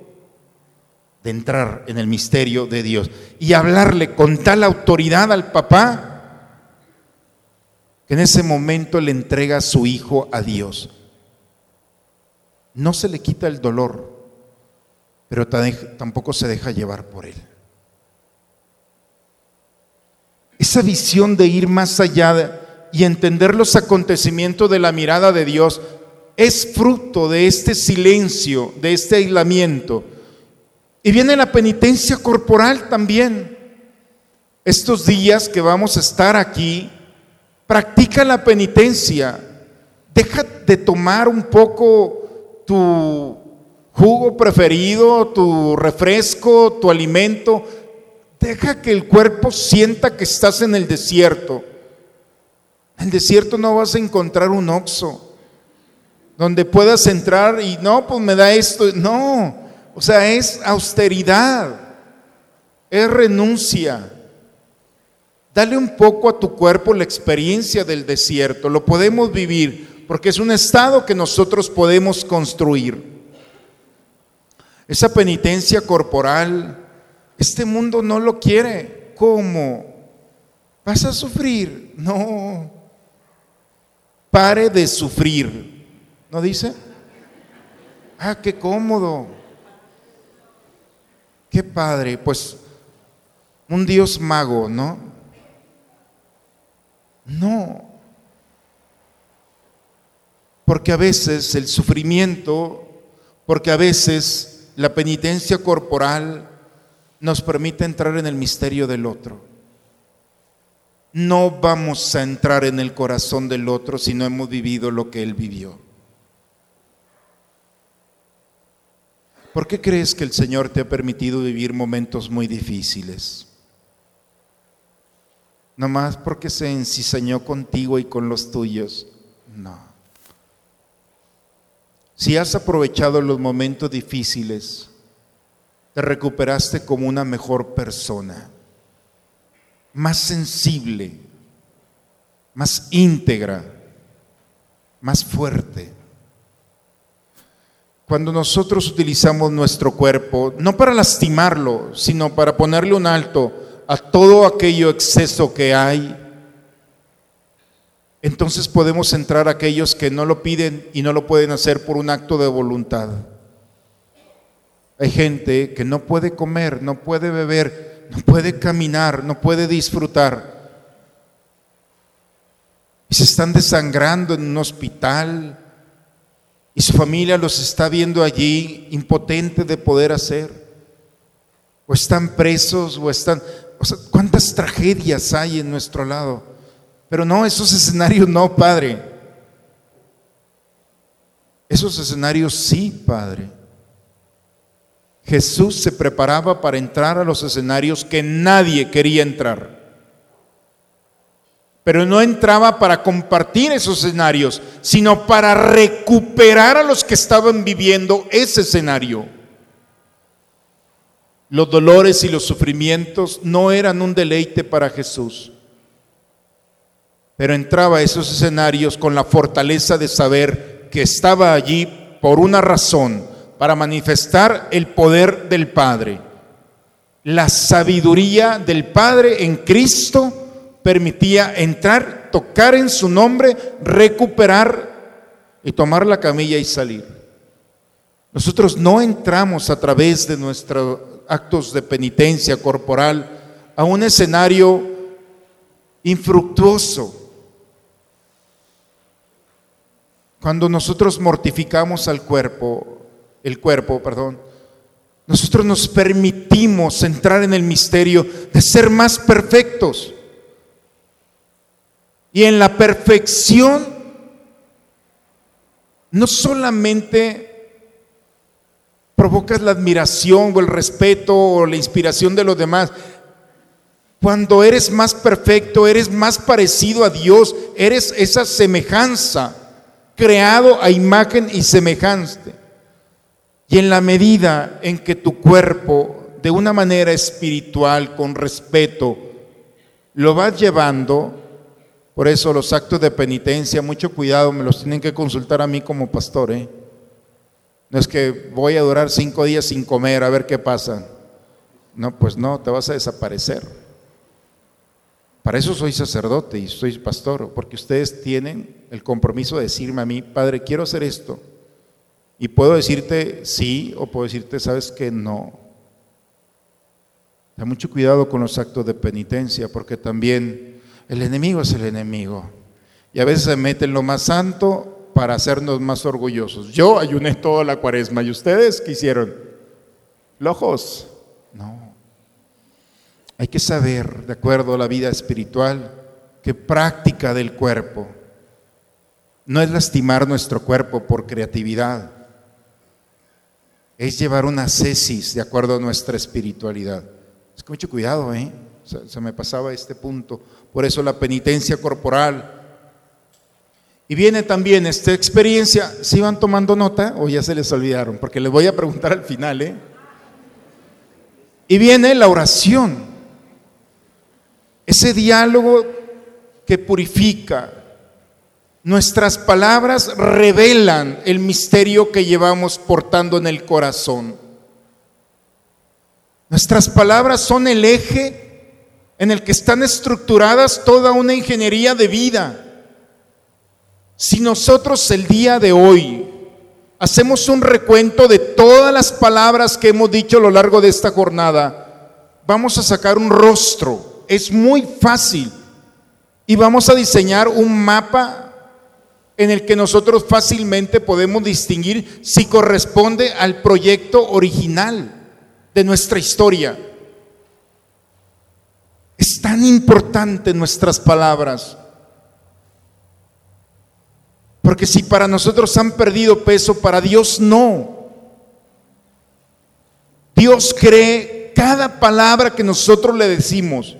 de entrar en el misterio de Dios y hablarle con tal autoridad al papá que en ese momento le entrega a su hijo a Dios no se le quita el dolor, pero tampoco se deja llevar por él. Esa visión de ir más allá y entender los acontecimientos de la mirada de Dios es fruto de este silencio, de este aislamiento. Y viene la penitencia corporal también. Estos días que vamos a estar aquí, practica la penitencia. Deja de tomar un poco tu jugo preferido, tu refresco, tu alimento. Deja que el cuerpo sienta que estás en el desierto. En el desierto no vas a encontrar un oxo donde puedas entrar y no, pues me da esto. No, o sea, es austeridad, es renuncia. Dale un poco a tu cuerpo la experiencia del desierto, lo podemos vivir porque es un estado que nosotros podemos construir. Esa penitencia corporal, este mundo no lo quiere. ¿Cómo? ¿Vas a sufrir? No. Pare de sufrir. ¿No dice? Ah, qué cómodo. Qué padre. Pues un Dios mago, ¿no? No. Porque a veces el sufrimiento, porque a veces la penitencia corporal nos permite entrar en el misterio del otro. No vamos a entrar en el corazón del otro si no hemos vivido lo que él vivió. ¿Por qué crees que el Señor te ha permitido vivir momentos muy difíciles? ¿Nomás porque se encisañó contigo y con los tuyos? No. Si has aprovechado los momentos difíciles, te recuperaste como una mejor persona, más sensible, más íntegra, más fuerte. Cuando nosotros utilizamos nuestro cuerpo, no para lastimarlo, sino para ponerle un alto a todo aquello exceso que hay, entonces podemos entrar a aquellos que no lo piden y no lo pueden hacer por un acto de voluntad. Hay gente que no puede comer, no puede beber, no puede caminar, no puede disfrutar. Y se están desangrando en un hospital y su familia los está viendo allí impotente de poder hacer. O están presos o están... ¿cuántas tragedias hay en nuestro lado? Pero no, esos escenarios no, Padre. Esos escenarios sí, Padre. Jesús se preparaba para entrar a los escenarios que nadie quería entrar. Pero no entraba para compartir esos escenarios, sino para recuperar a los que estaban viviendo ese escenario. Los dolores y los sufrimientos no eran un deleite para Jesús pero entraba a esos escenarios con la fortaleza de saber que estaba allí por una razón, para manifestar el poder del Padre. La sabiduría del Padre en Cristo permitía entrar, tocar en su nombre, recuperar y tomar la camilla y salir. Nosotros no entramos a través de nuestro actos de penitencia corporal a un escenario infructuoso. Cuando nosotros mortificamos al cuerpo, el cuerpo, perdón, nosotros nos permitimos entrar en el misterio de ser más perfectos. Y en la perfección no solamente provocas la admiración o el respeto o la inspiración de los demás. Cuando eres más perfecto, eres más parecido a Dios, eres esa semejanza, creado a imagen y semejanza. Y en la medida en que tu cuerpo, de una manera espiritual, con respeto, lo vas llevando, por eso los actos de penitencia, mucho cuidado, me los tienen que consultar a mí como pastor. ¿eh? No es que voy a durar cinco días sin comer a ver qué pasa. No, pues no, te vas a desaparecer. Para eso soy sacerdote y soy pastor, porque ustedes tienen el compromiso de decirme a mí, Padre, quiero hacer esto. Y puedo decirte sí o puedo decirte, sabes que no. Ten mucho cuidado con los actos de penitencia, porque también el enemigo es el enemigo. Y a veces se mete en lo más santo para hacernos más orgullosos. Yo ayuné toda la cuaresma y ustedes qué hicieron? Lojos. No. Hay que saber, de acuerdo a la vida espiritual, que práctica del cuerpo no es lastimar nuestro cuerpo por creatividad es llevar una cesis de acuerdo a nuestra espiritualidad. Es que mucho cuidado, ¿eh? Se, me pasaba este punto. Por eso la penitencia corporal. Y viene también esta experiencia. ¿Si van tomando nota o ya se les olvidaron? Porque les voy a preguntar al final, ¿eh? Y viene la oración. Ese diálogo que purifica, Nuestras palabras revelan el misterio que llevamos portando en el corazón. Nuestras palabras son el eje en el que están estructuradas toda una ingeniería de vida. Si nosotros el día de hoy hacemos un recuento de todas las palabras que hemos dicho a lo largo de esta jornada, vamos a sacar un rostro. Es muy fácil. Y vamos a diseñar un mapa en el que nosotros fácilmente podemos distinguir si corresponde al proyecto original de nuestra historia. Es tan importante nuestras palabras. Porque si para nosotros han perdido peso, para Dios no. Dios cree cada palabra que nosotros le decimos.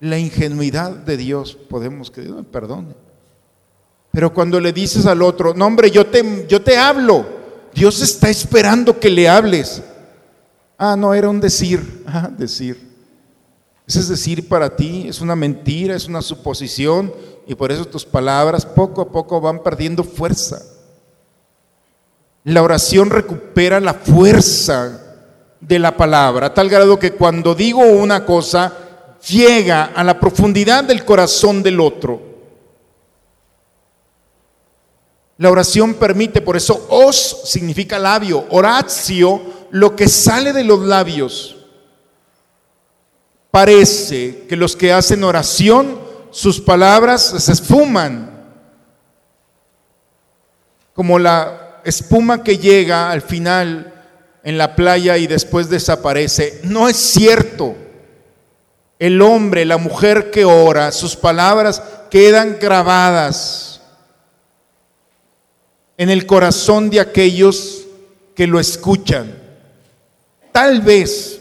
la ingenuidad de Dios, podemos que Dios me perdone. Pero cuando le dices al otro, no hombre, yo te, yo te hablo, Dios está esperando que le hables. Ah, no, era un decir, [LAUGHS] ah, decir. Es decir para ti, es una mentira, es una suposición y por eso tus palabras poco a poco van perdiendo fuerza. La oración recupera la fuerza de la palabra, a tal grado que cuando digo una cosa, llega a la profundidad del corazón del otro. La oración permite, por eso os significa labio, oratio, lo que sale de los labios. Parece que los que hacen oración, sus palabras se esfuman, como la espuma que llega al final en la playa y después desaparece. No es cierto. El hombre, la mujer que ora, sus palabras quedan grabadas en el corazón de aquellos que lo escuchan. Tal vez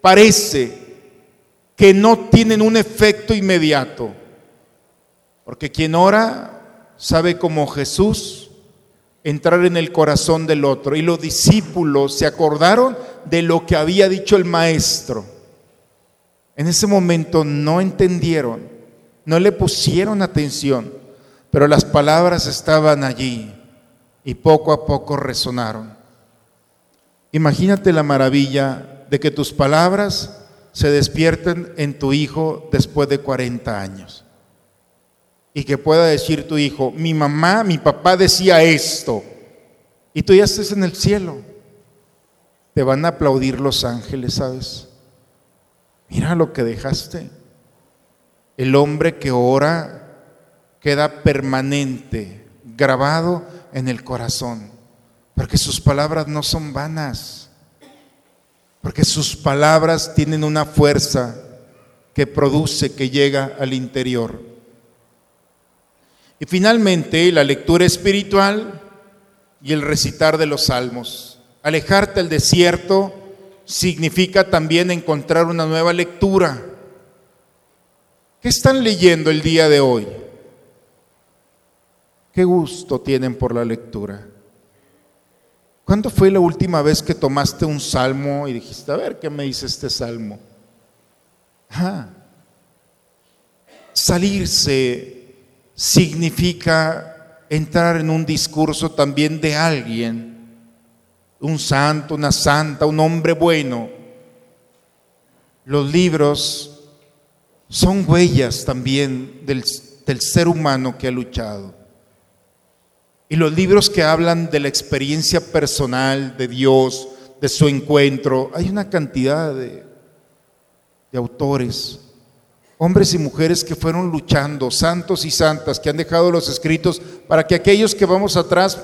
parece que no tienen un efecto inmediato, porque quien ora sabe como Jesús entrar en el corazón del otro. Y los discípulos se acordaron de lo que había dicho el maestro. En ese momento no entendieron, no le pusieron atención, pero las palabras estaban allí y poco a poco resonaron. Imagínate la maravilla de que tus palabras se despierten en tu hijo después de 40 años. Y que pueda decir tu hijo, mi mamá, mi papá decía esto. y tú ya estés en el cielo. Te van a aplaudir los ángeles, ¿sabes? Mira lo que dejaste. El hombre que ora queda permanente, grabado en el corazón, porque sus palabras no son vanas, porque sus palabras tienen una fuerza que produce, que llega al interior. Y finalmente, la lectura espiritual y el recitar de los salmos. Alejarte al desierto significa también encontrar una nueva lectura. ¿Qué están leyendo el día de hoy? ¿Qué gusto tienen por la lectura? ¿Cuándo fue la última vez que tomaste un salmo y dijiste, a ver, ¿qué me dice este salmo? Salirse significa entrar en un discurso también de alguien, un santo, una santa, un hombre bueno. Los libros son huellas también del, del ser humano que ha luchado. Y los libros que hablan de la experiencia personal de Dios, de su encuentro, hay una cantidad de, autores, hombres y mujeres que fueron luchando, santos y santas, que han dejado los escritos para que aquellos que vamos atrás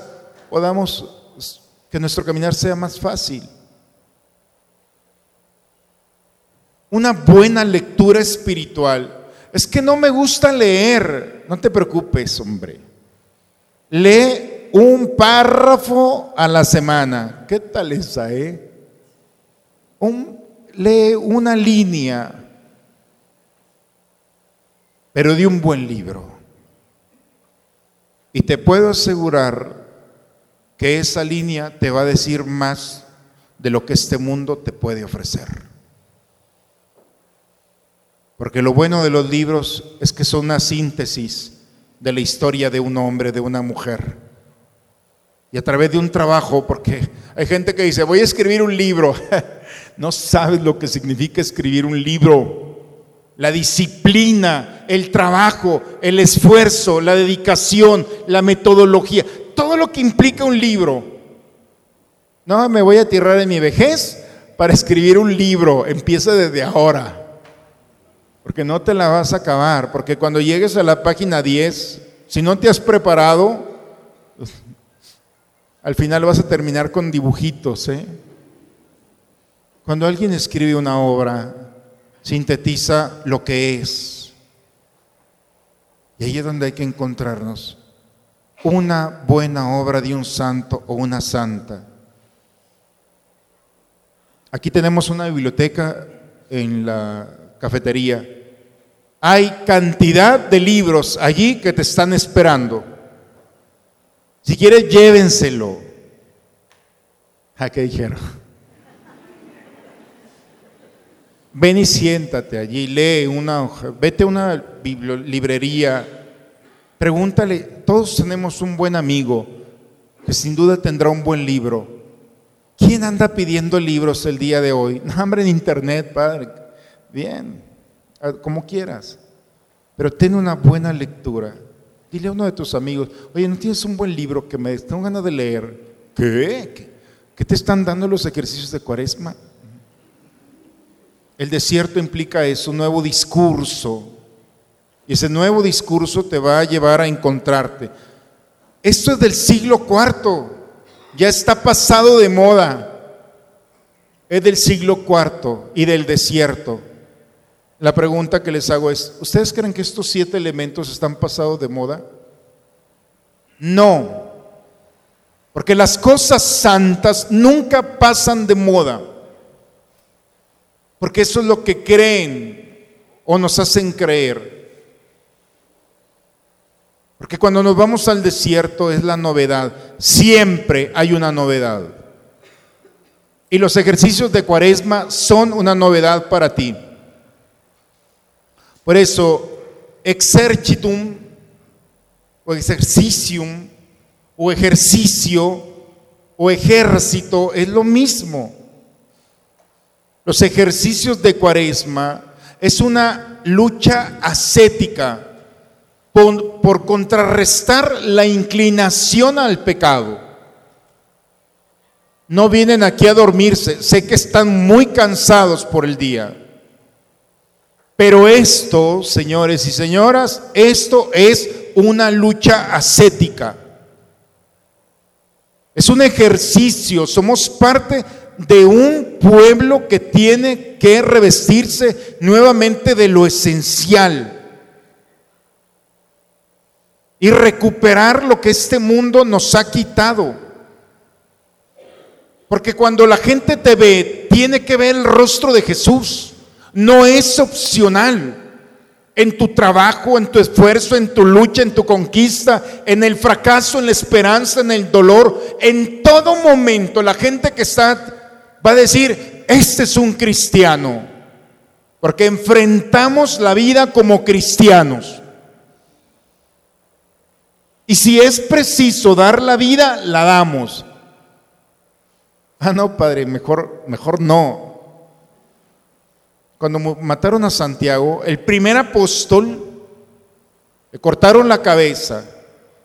podamos, que nuestro caminar sea más fácil. Una buena lectura espiritual. Es que no me gusta leer. No te preocupes, hombre. Lee un párrafo a la semana. ¿Qué tal esa, eh? Un lee una línea, pero de un buen libro. Y te puedo asegurar que esa línea te va a decir más de lo que este mundo te puede ofrecer. Porque lo bueno de los libros es que son una síntesis de la historia de un hombre, de una mujer. Y a través de un trabajo, porque hay gente que dice, voy a escribir un libro. [LAUGHS] No sabes lo que significa escribir un libro. La disciplina, el trabajo, el esfuerzo, la dedicación, la metodología, todo lo que implica un libro. No, me voy a tirar en mi vejez para escribir un libro. Empieza desde ahora. Porque no te la vas a acabar. Porque cuando llegues a la página 10, si no te has preparado, al final vas a terminar con dibujitos. ¿eh? Cuando alguien escribe una obra, sintetiza lo que es. Y ahí es donde hay que encontrarnos. Una buena obra de un santo o una santa. Aquí tenemos una biblioteca en la cafetería. Hay cantidad de libros allí que te están esperando. Si quieres, llévenselo. ¿A qué dijeron? [LAUGHS] Ven y siéntate allí, lee una hoja, vete a una librería, pregúntale, todos tenemos un buen amigo que sin duda tendrá un buen libro. ¿Quién anda pidiendo libros el día de hoy? [LAUGHS] No, hombre, en internet, padre. Bien, como quieras. Pero ten una buena lectura. Dile a uno de tus amigos, oye, ¿no tienes un buen libro que me tengo ganas de leer? ¿Qué? ¿Qué te están dando los ejercicios de cuaresma? El desierto implica eso, un nuevo discurso. Y ese nuevo discurso te va a llevar a encontrarte. Esto es del siglo IV, ya está pasado de moda. Es del siglo IV y del desierto. La pregunta que les hago es, ¿ustedes creen que estos siete elementos están pasados de moda? No, porque las cosas santas nunca pasan de moda. Porque eso es lo que creen o nos hacen creer. Porque cuando nos vamos al desierto es la novedad. Siempre hay una novedad. Y los ejercicios de cuaresma son una novedad para ti. Por eso, exercitum o exercicium o ejercicio o ejército es lo mismo. Los ejercicios de cuaresma es una lucha ascética por, contrarrestar la inclinación al pecado. no vienen aquí a dormirse. Sé que están muy cansados por el día. Pero esto, señores y señoras, esto es una lucha ascética. Es un ejercicio, somos parte de un pueblo que tiene que revestirse nuevamente de lo esencial y recuperar lo que este mundo nos ha quitado. Porque cuando la gente te ve, tiene que ver el rostro de Jesús. No es opcional en tu trabajo, en tu esfuerzo, en tu lucha, en tu conquista, en el fracaso, en la esperanza, en el dolor. En todo momento la gente que está va a decir, este es un cristiano, porque enfrentamos la vida como cristianos. Y si es preciso dar la vida, la damos. Ah, no, padre, mejor, mejor no. Cuando mataron a Santiago, el primer apóstol, le cortaron la cabeza.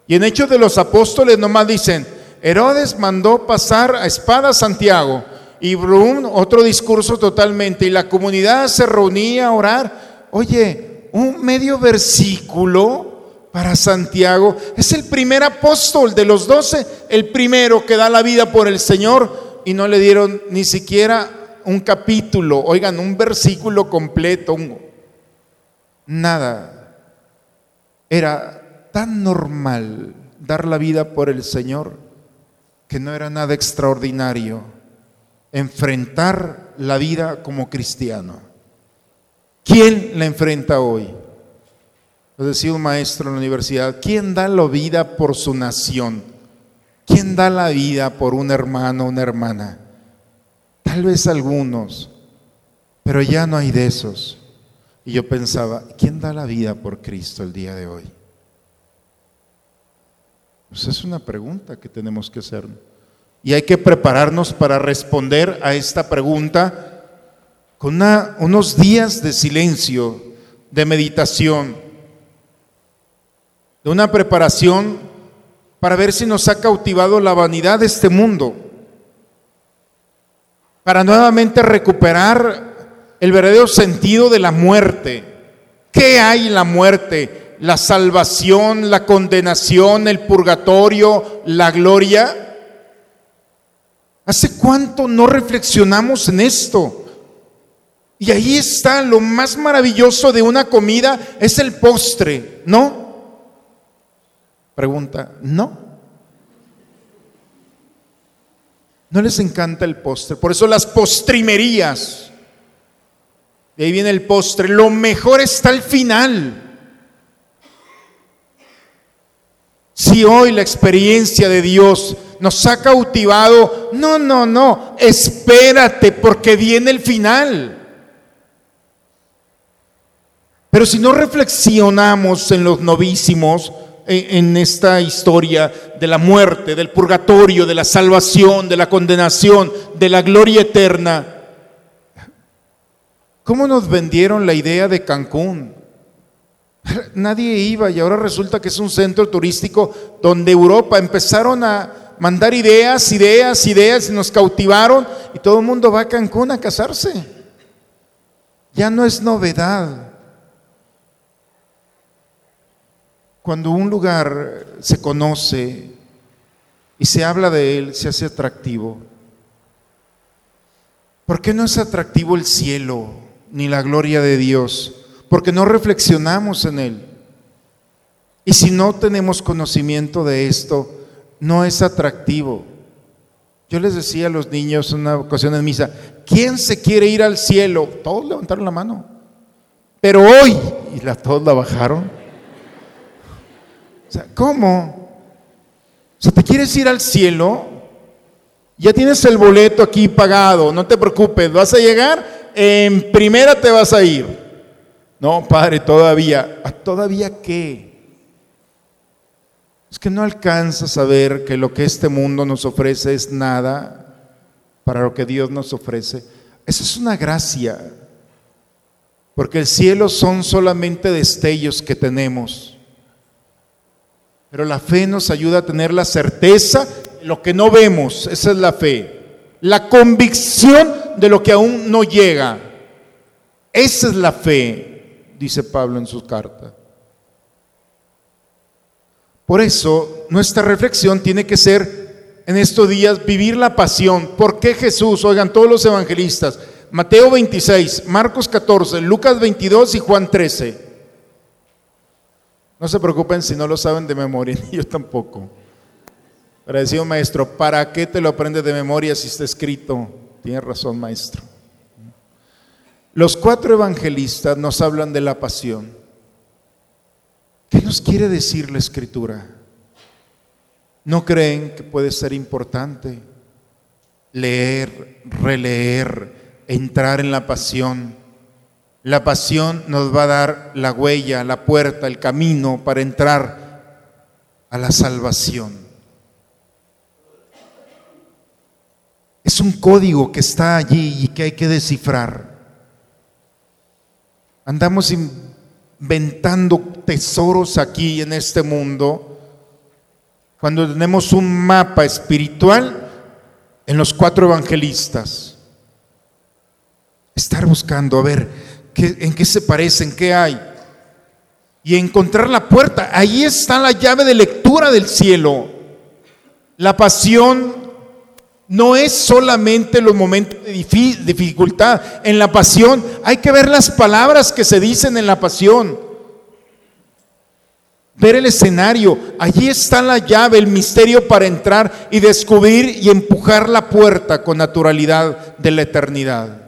Y en Hechos de los Apóstoles nomás dicen, Herodes mandó pasar a espada a Santiago y Brum, otro discurso totalmente, y la comunidad se reunía a orar. Oye, un medio versículo para Santiago. Es el primer apóstol de los doce, el primero que da la vida por el Señor y no le dieron ni siquiera un capítulo, oigan, un versículo completo, nada. Era tan normal dar la vida por el Señor que no era nada extraordinario enfrentar la vida como cristiano. ¿Quién la enfrenta hoy? Lo decía un maestro en la universidad, ¿quién da la vida por su nación? ¿Quién da la vida por un hermano, una hermana? Tal vez algunos, pero ya no hay de esos. Y yo pensaba, ¿quién da la vida por Cristo el día de hoy? Pues es una pregunta que tenemos que hacer. Y hay que prepararnos para responder a esta pregunta con unos días de silencio, de meditación, de una preparación para ver si nos ha cautivado la vanidad de este mundo, para nuevamente recuperar el verdadero sentido de la muerte. ¿Qué hay en la muerte? La salvación, la condenación, el purgatorio, la gloria. ¿Hace cuánto no reflexionamos en esto? Y ahí está lo más maravilloso de una comida, es el postre, ¿no? Pregunta, ¿no? ¿No les encanta el postre? Por eso las postrimerías. De ahí viene el postre. Lo mejor está al final. Si hoy la experiencia de Dios nos ha cautivado. No, no, no, espérate porque viene el final. Pero si no reflexionamos en los novísimos, en esta historia de la muerte, del purgatorio, de la salvación, de la condenación, de la gloria eterna, ¿cómo nos vendieron la idea de Cancún? [LAUGHS] Nadie iba y ahora resulta que es un centro turístico donde Europa empezaron a mandar ideas, ideas, ideas, y nos cautivaron y todo el mundo va a Cancún a casarse. Ya no es novedad. Cuando un lugar se conoce y se habla de él, se hace atractivo. ¿Por qué no es atractivo el cielo ni la gloria de Dios? Porque no reflexionamos en él. Y si no tenemos conocimiento de esto, no es atractivo. Yo les decía a los niños en una ocasión en misa, ¿quién se quiere ir al cielo? Todos levantaron la mano. Pero hoy, y la, todos la bajaron. O sea, ¿cómo? Si te quieres ir al cielo, ya tienes el boleto aquí pagado, no te preocupes, vas a llegar, en primera te vas a ir. No, padre, todavía. ¿Todavía qué? Es que no alcanzas a ver que lo que este mundo nos ofrece es nada para lo que Dios nos ofrece. Eso es una gracia, porque el cielo son solamente destellos que tenemos. Pero la fe nos ayuda a tener la certeza de lo que no vemos, esa es la fe. la convicción de lo que aún no llega. Esa es la fe, dice Pablo en su carta. Por eso, nuestra reflexión tiene que ser en estos días vivir la pasión. ¿Por qué Jesús? Oigan, todos los evangelistas, Mateo 26, Marcos 14, Lucas 22 y Juan 13. No se preocupen si no lo saben de memoria, [LAUGHS] yo tampoco. Pero decía un maestro, ¿para qué te lo aprendes de memoria si está escrito? Tiene razón, maestro. Los cuatro evangelistas nos hablan de la pasión. ¿Qué nos quiere decir la escritura? ¿No creen que puede ser importante leer, releer, entrar en la pasión? La pasión nos va a dar la huella, la puerta, el camino para entrar a la salvación. Es un código que está allí y que hay que descifrar. Andamos inventando tesoros aquí en este mundo cuando tenemos un mapa espiritual en los cuatro evangelistas. Estar buscando a ver en qué se parecen, qué hay. Y encontrar la puerta. Ahí está la llave de lectura del cielo. La pasión no es solamente los momentos de dificultad. En la pasión hay que ver las palabras que se dicen en la pasión. Ver el escenario. Allí está la llave, el misterio para entrar y descubrir y empujar la puerta con naturalidad de la eternidad.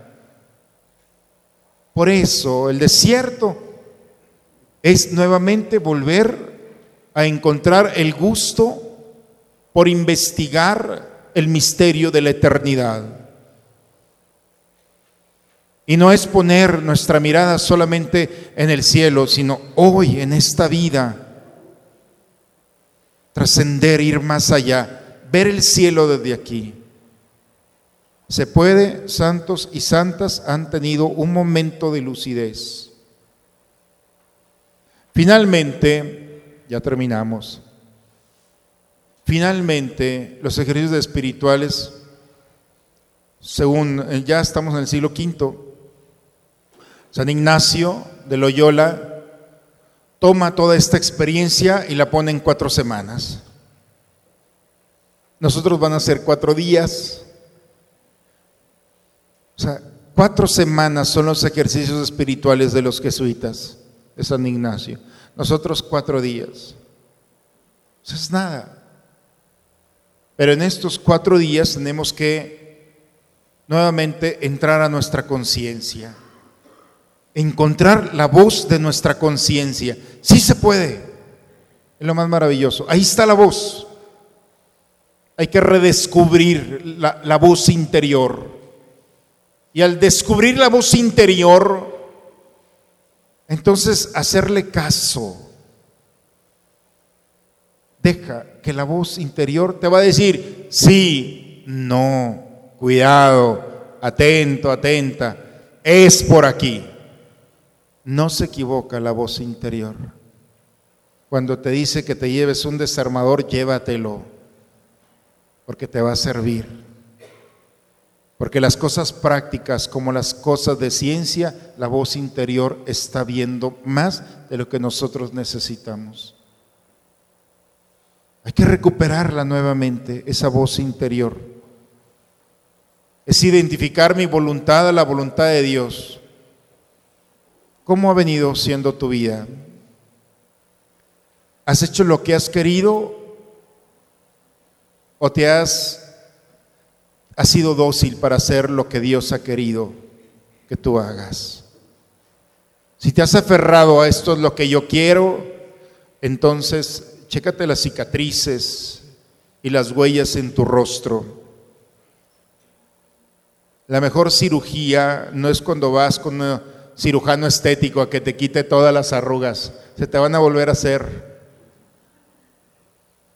Por eso el desierto es nuevamente volver a encontrar el gusto por investigar el misterio de la eternidad. Y no es poner nuestra mirada solamente en el cielo, sino hoy, en esta vida, trascender, ir más allá, ver el cielo desde aquí. Se puede, santos y santas han tenido un momento de lucidez. Finalmente, ya terminamos. Finalmente, los ejercicios espirituales, según eh, ya estamos en el siglo V, San Ignacio de Loyola toma toda esta experiencia y la pone en cuatro semanas. Nosotros van a ser cuatro días. O sea, cuatro semanas son los ejercicios espirituales de los jesuitas de San Ignacio. Nosotros cuatro días. Eso es nada. Pero en estos cuatro días tenemos que nuevamente entrar a nuestra conciencia, encontrar la voz de nuestra conciencia. Sí se puede, es lo más maravilloso. Ahí está la voz. Hay que redescubrir la, la voz interior. Y al descubrir la voz interior, entonces hacerle caso Deja que la voz interior te va a decir, sí, no, cuidado, atento, atenta, es por aquí. No se equivoca la voz interior. Cuando te dice que te lleves un desarmador, llévatelo, porque te va a servir. Porque las cosas prácticas como las cosas de ciencia, la voz interior está viendo más de lo que nosotros necesitamos. Hay que recuperarla nuevamente, esa voz interior. Es identificar mi voluntad a la voluntad de Dios. ¿Cómo ha venido siendo tu vida? ¿Has hecho lo que has querido o te has, has sido dócil para hacer lo que Dios ha querido que tú hagas? Si te has aferrado a esto es lo que yo quiero, entonces chécate las cicatrices y las huellas en tu rostro. La mejor cirugía no es cuando vas con un cirujano estético a que te quite todas las arrugas, se te van a volver a hacer.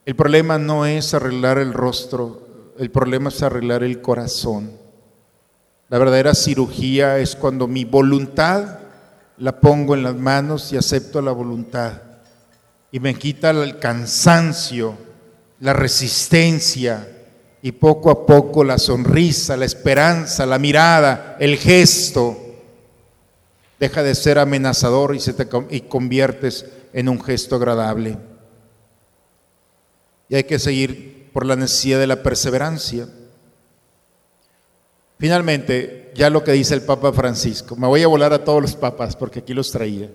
El problema no es arreglar el rostro, el problema es arreglar el corazón. La verdadera cirugía es cuando mi voluntad la pongo en las manos y acepto la voluntad y me quita el cansancio, la resistencia, y poco a poco la sonrisa, la esperanza, la mirada, el gesto, deja de ser amenazador y, se te, y conviertes en un gesto agradable. Y hay que seguir por la necesidad de la perseverancia. Finalmente, ya lo que dice el Papa Francisco, me voy a volar a todos los papas porque aquí los traía.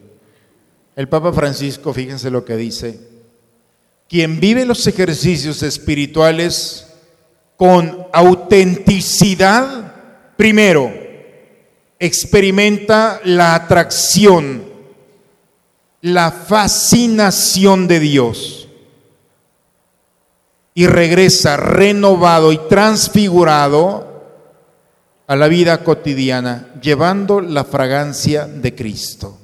El Papa Francisco, fíjense lo que dice, quien vive los ejercicios espirituales con autenticidad, primero, experimenta la atracción, la fascinación de Dios y regresa renovado y transfigurado a la vida cotidiana, llevando la fragancia de Cristo.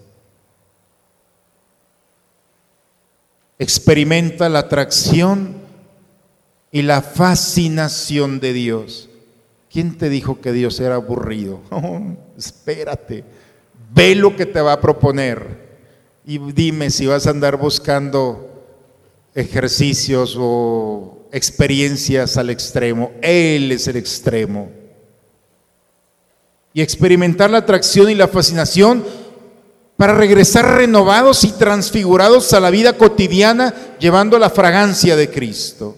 Experimenta la atracción y la fascinación de Dios. ¿Quién te dijo que Dios era aburrido? [LAUGHS] espérate, ve lo que te va a proponer y dime si vas a andar buscando ejercicios o experiencias al extremo. Él es el extremo. Y experimentar la atracción y la fascinación para regresar renovados y transfigurados a la vida cotidiana, llevando la fragancia de Cristo.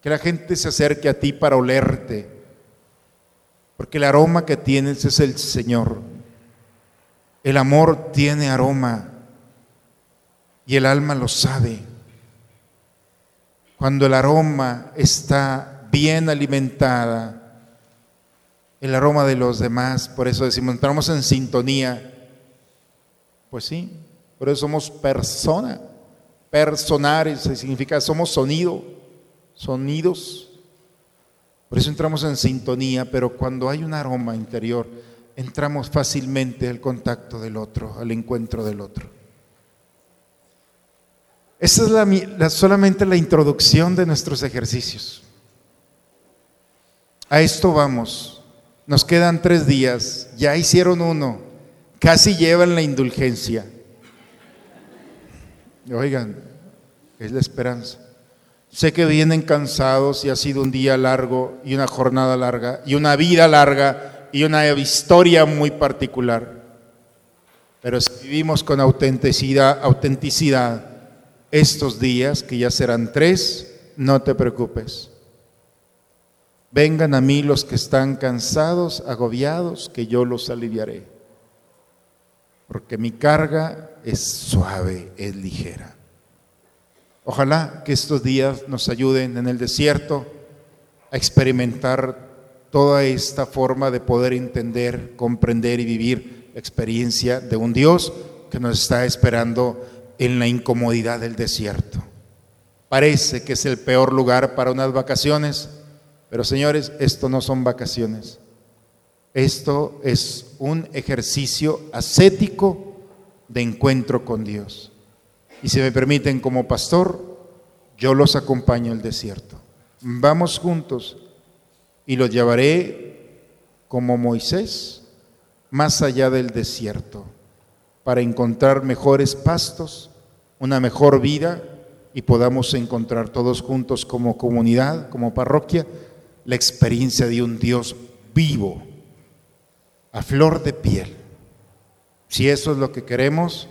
Que la gente se acerque a ti para olerte, porque el aroma que tienes es el Señor. El amor tiene aroma y el alma lo sabe. Cuando el aroma está bien alimentada, el aroma de los demás, por eso decimos, entramos en sintonía. Pues sí, por eso somos persona, personares, significa somos sonido sonidos. Por eso entramos en sintonía, pero cuando hay un aroma interior, entramos fácilmente al contacto del otro, al encuentro del otro. Esa es solamente la introducción de nuestros ejercicios. A esto vamos. Nos quedan tres días, ya hicieron uno, casi llevan la indulgencia. Oigan, es la esperanza. Sé que vienen cansados y ha sido un día largo y una jornada larga y una vida larga y una historia muy particular. Pero si vivimos con autenticidad, autenticidad estos días, que ya serán tres, no te preocupes. Vengan a mí los que están cansados, agobiados, que yo los aliviaré. Porque mi carga es suave, es ligera. Ojalá que estos días nos ayuden en el desierto a experimentar toda esta forma de poder entender, comprender y vivir la experiencia de un Dios que nos está esperando en la incomodidad del desierto. Parece que es el peor lugar para unas vacaciones, pero señores, esto no son vacaciones. Esto es un ejercicio ascético de encuentro con Dios. Y si me permiten como pastor, yo los acompaño al desierto. Vamos juntos y los llevaré como Moisés más allá del desierto para encontrar mejores pastos, una mejor vida y podamos encontrar todos juntos como comunidad, como parroquia, la experiencia de un Dios vivo, a flor de piel. Si eso es lo que queremos,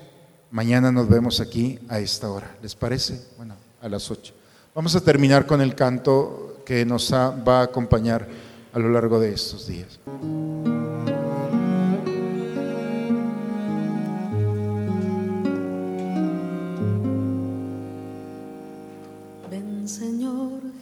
Mañana nos vemos aquí a esta hora. ¿Les parece? Bueno, a las 8. Vamos a terminar con el canto que nos va a acompañar a lo largo de estos días.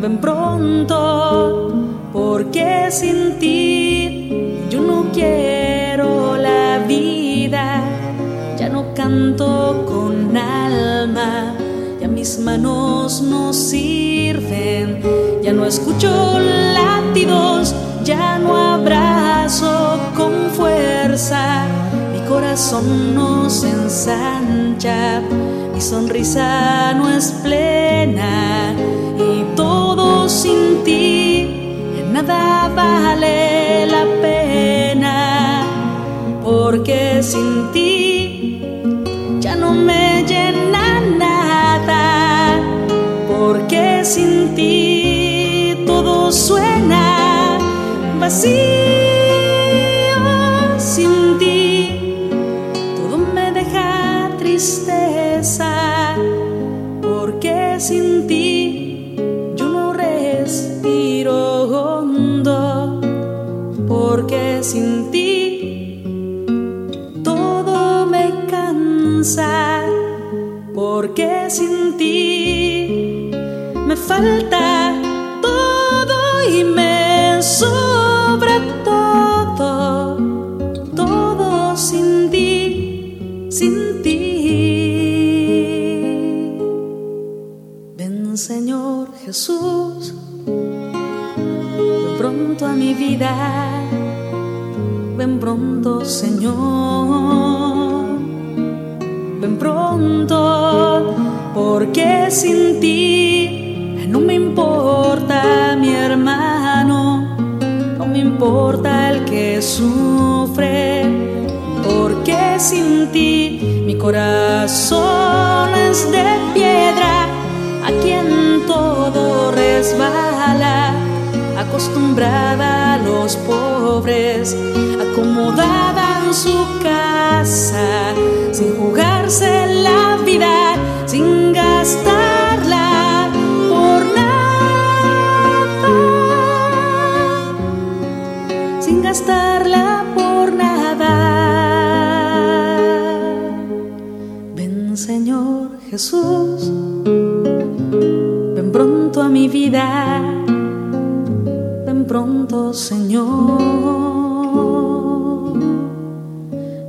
Ven pronto, porque sin ti yo no quiero la vida. Ya no canto con alma, ya mis manos no sirven. Ya no escucho latidos, ya no abrazo con fuerza corazón no se ensancha, mi sonrisa no es plena sin ti nada vale la pena, porque sin ti ya no me llena nada, porque sin ti todo suena vacío. Ven pronto Señor, ven pronto, porque sin ti no me importa mi hermano, no me importa el que sufre, porque sin ti mi corazón es de piedra a quien todo resbala, acostumbrada los pobres, acomodada en su casa, sin jugarse la vida, sin gastarla por nada, sin gastarla por nada. Ven Señor Jesús pronto a mi vida, ven pronto Señor,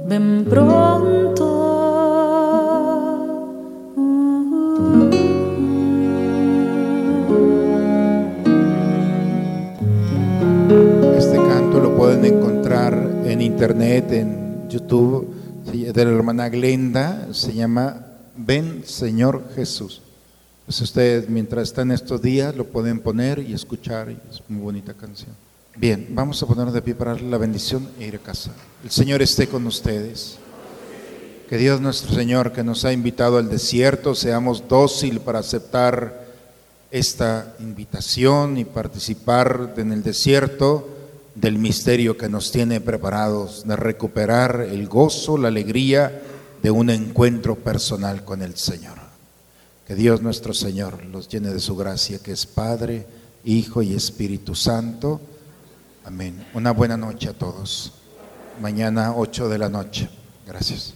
ven pronto. Este canto lo pueden encontrar en internet, en YouTube, de la hermana Glenda, se llama Ven Señor Jesús. Pues ustedes mientras están estos días lo pueden poner y escuchar, es muy bonita canción. Bien, vamos a ponernos de pie para darle la bendición e ir a casa. El Señor esté con ustedes. Que Dios nuestro Señor, que nos ha invitado al desierto, seamos dócil para aceptar esta invitación y participar en el desierto del misterio que nos tiene preparados, de recuperar el gozo, la alegría de un encuentro personal con el Señor. Que Dios nuestro Señor los llene de su gracia, que es Padre, Hijo y Espíritu Santo. Amén. Una buena noche a todos. Mañana 8 de la noche. Gracias.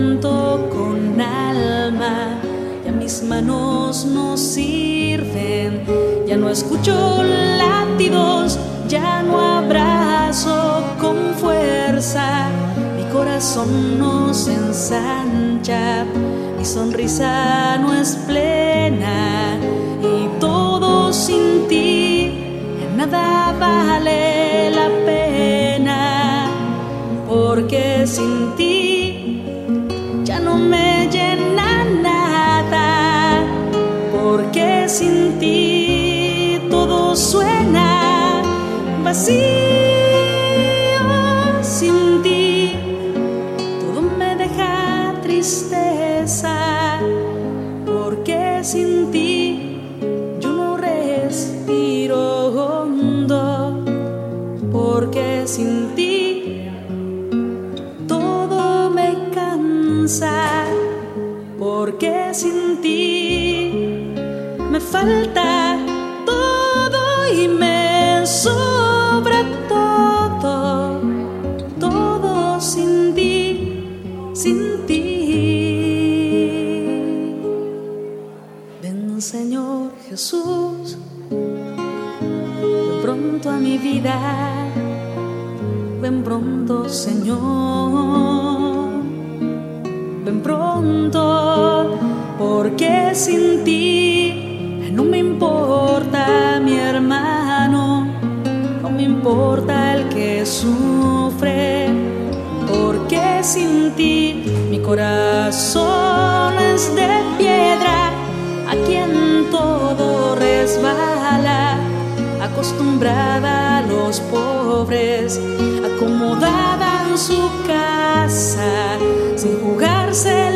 Con alma, ya mis manos no sirven, ya no escucho latidos, ya no abrazo con fuerza, mi corazón no se ensancha, mi sonrisa no es plena y todo sin ti en nada vale la pena, porque sin ti sin ti todo suena vacío, Señor, ven pronto, porque sin ti no me importa mi hermano, no me importa el que sufre, porque sin ti mi corazón es de piedra, a quien todo resbala, acostumbrada a los pobres, acomodada en su casa, sin jugarse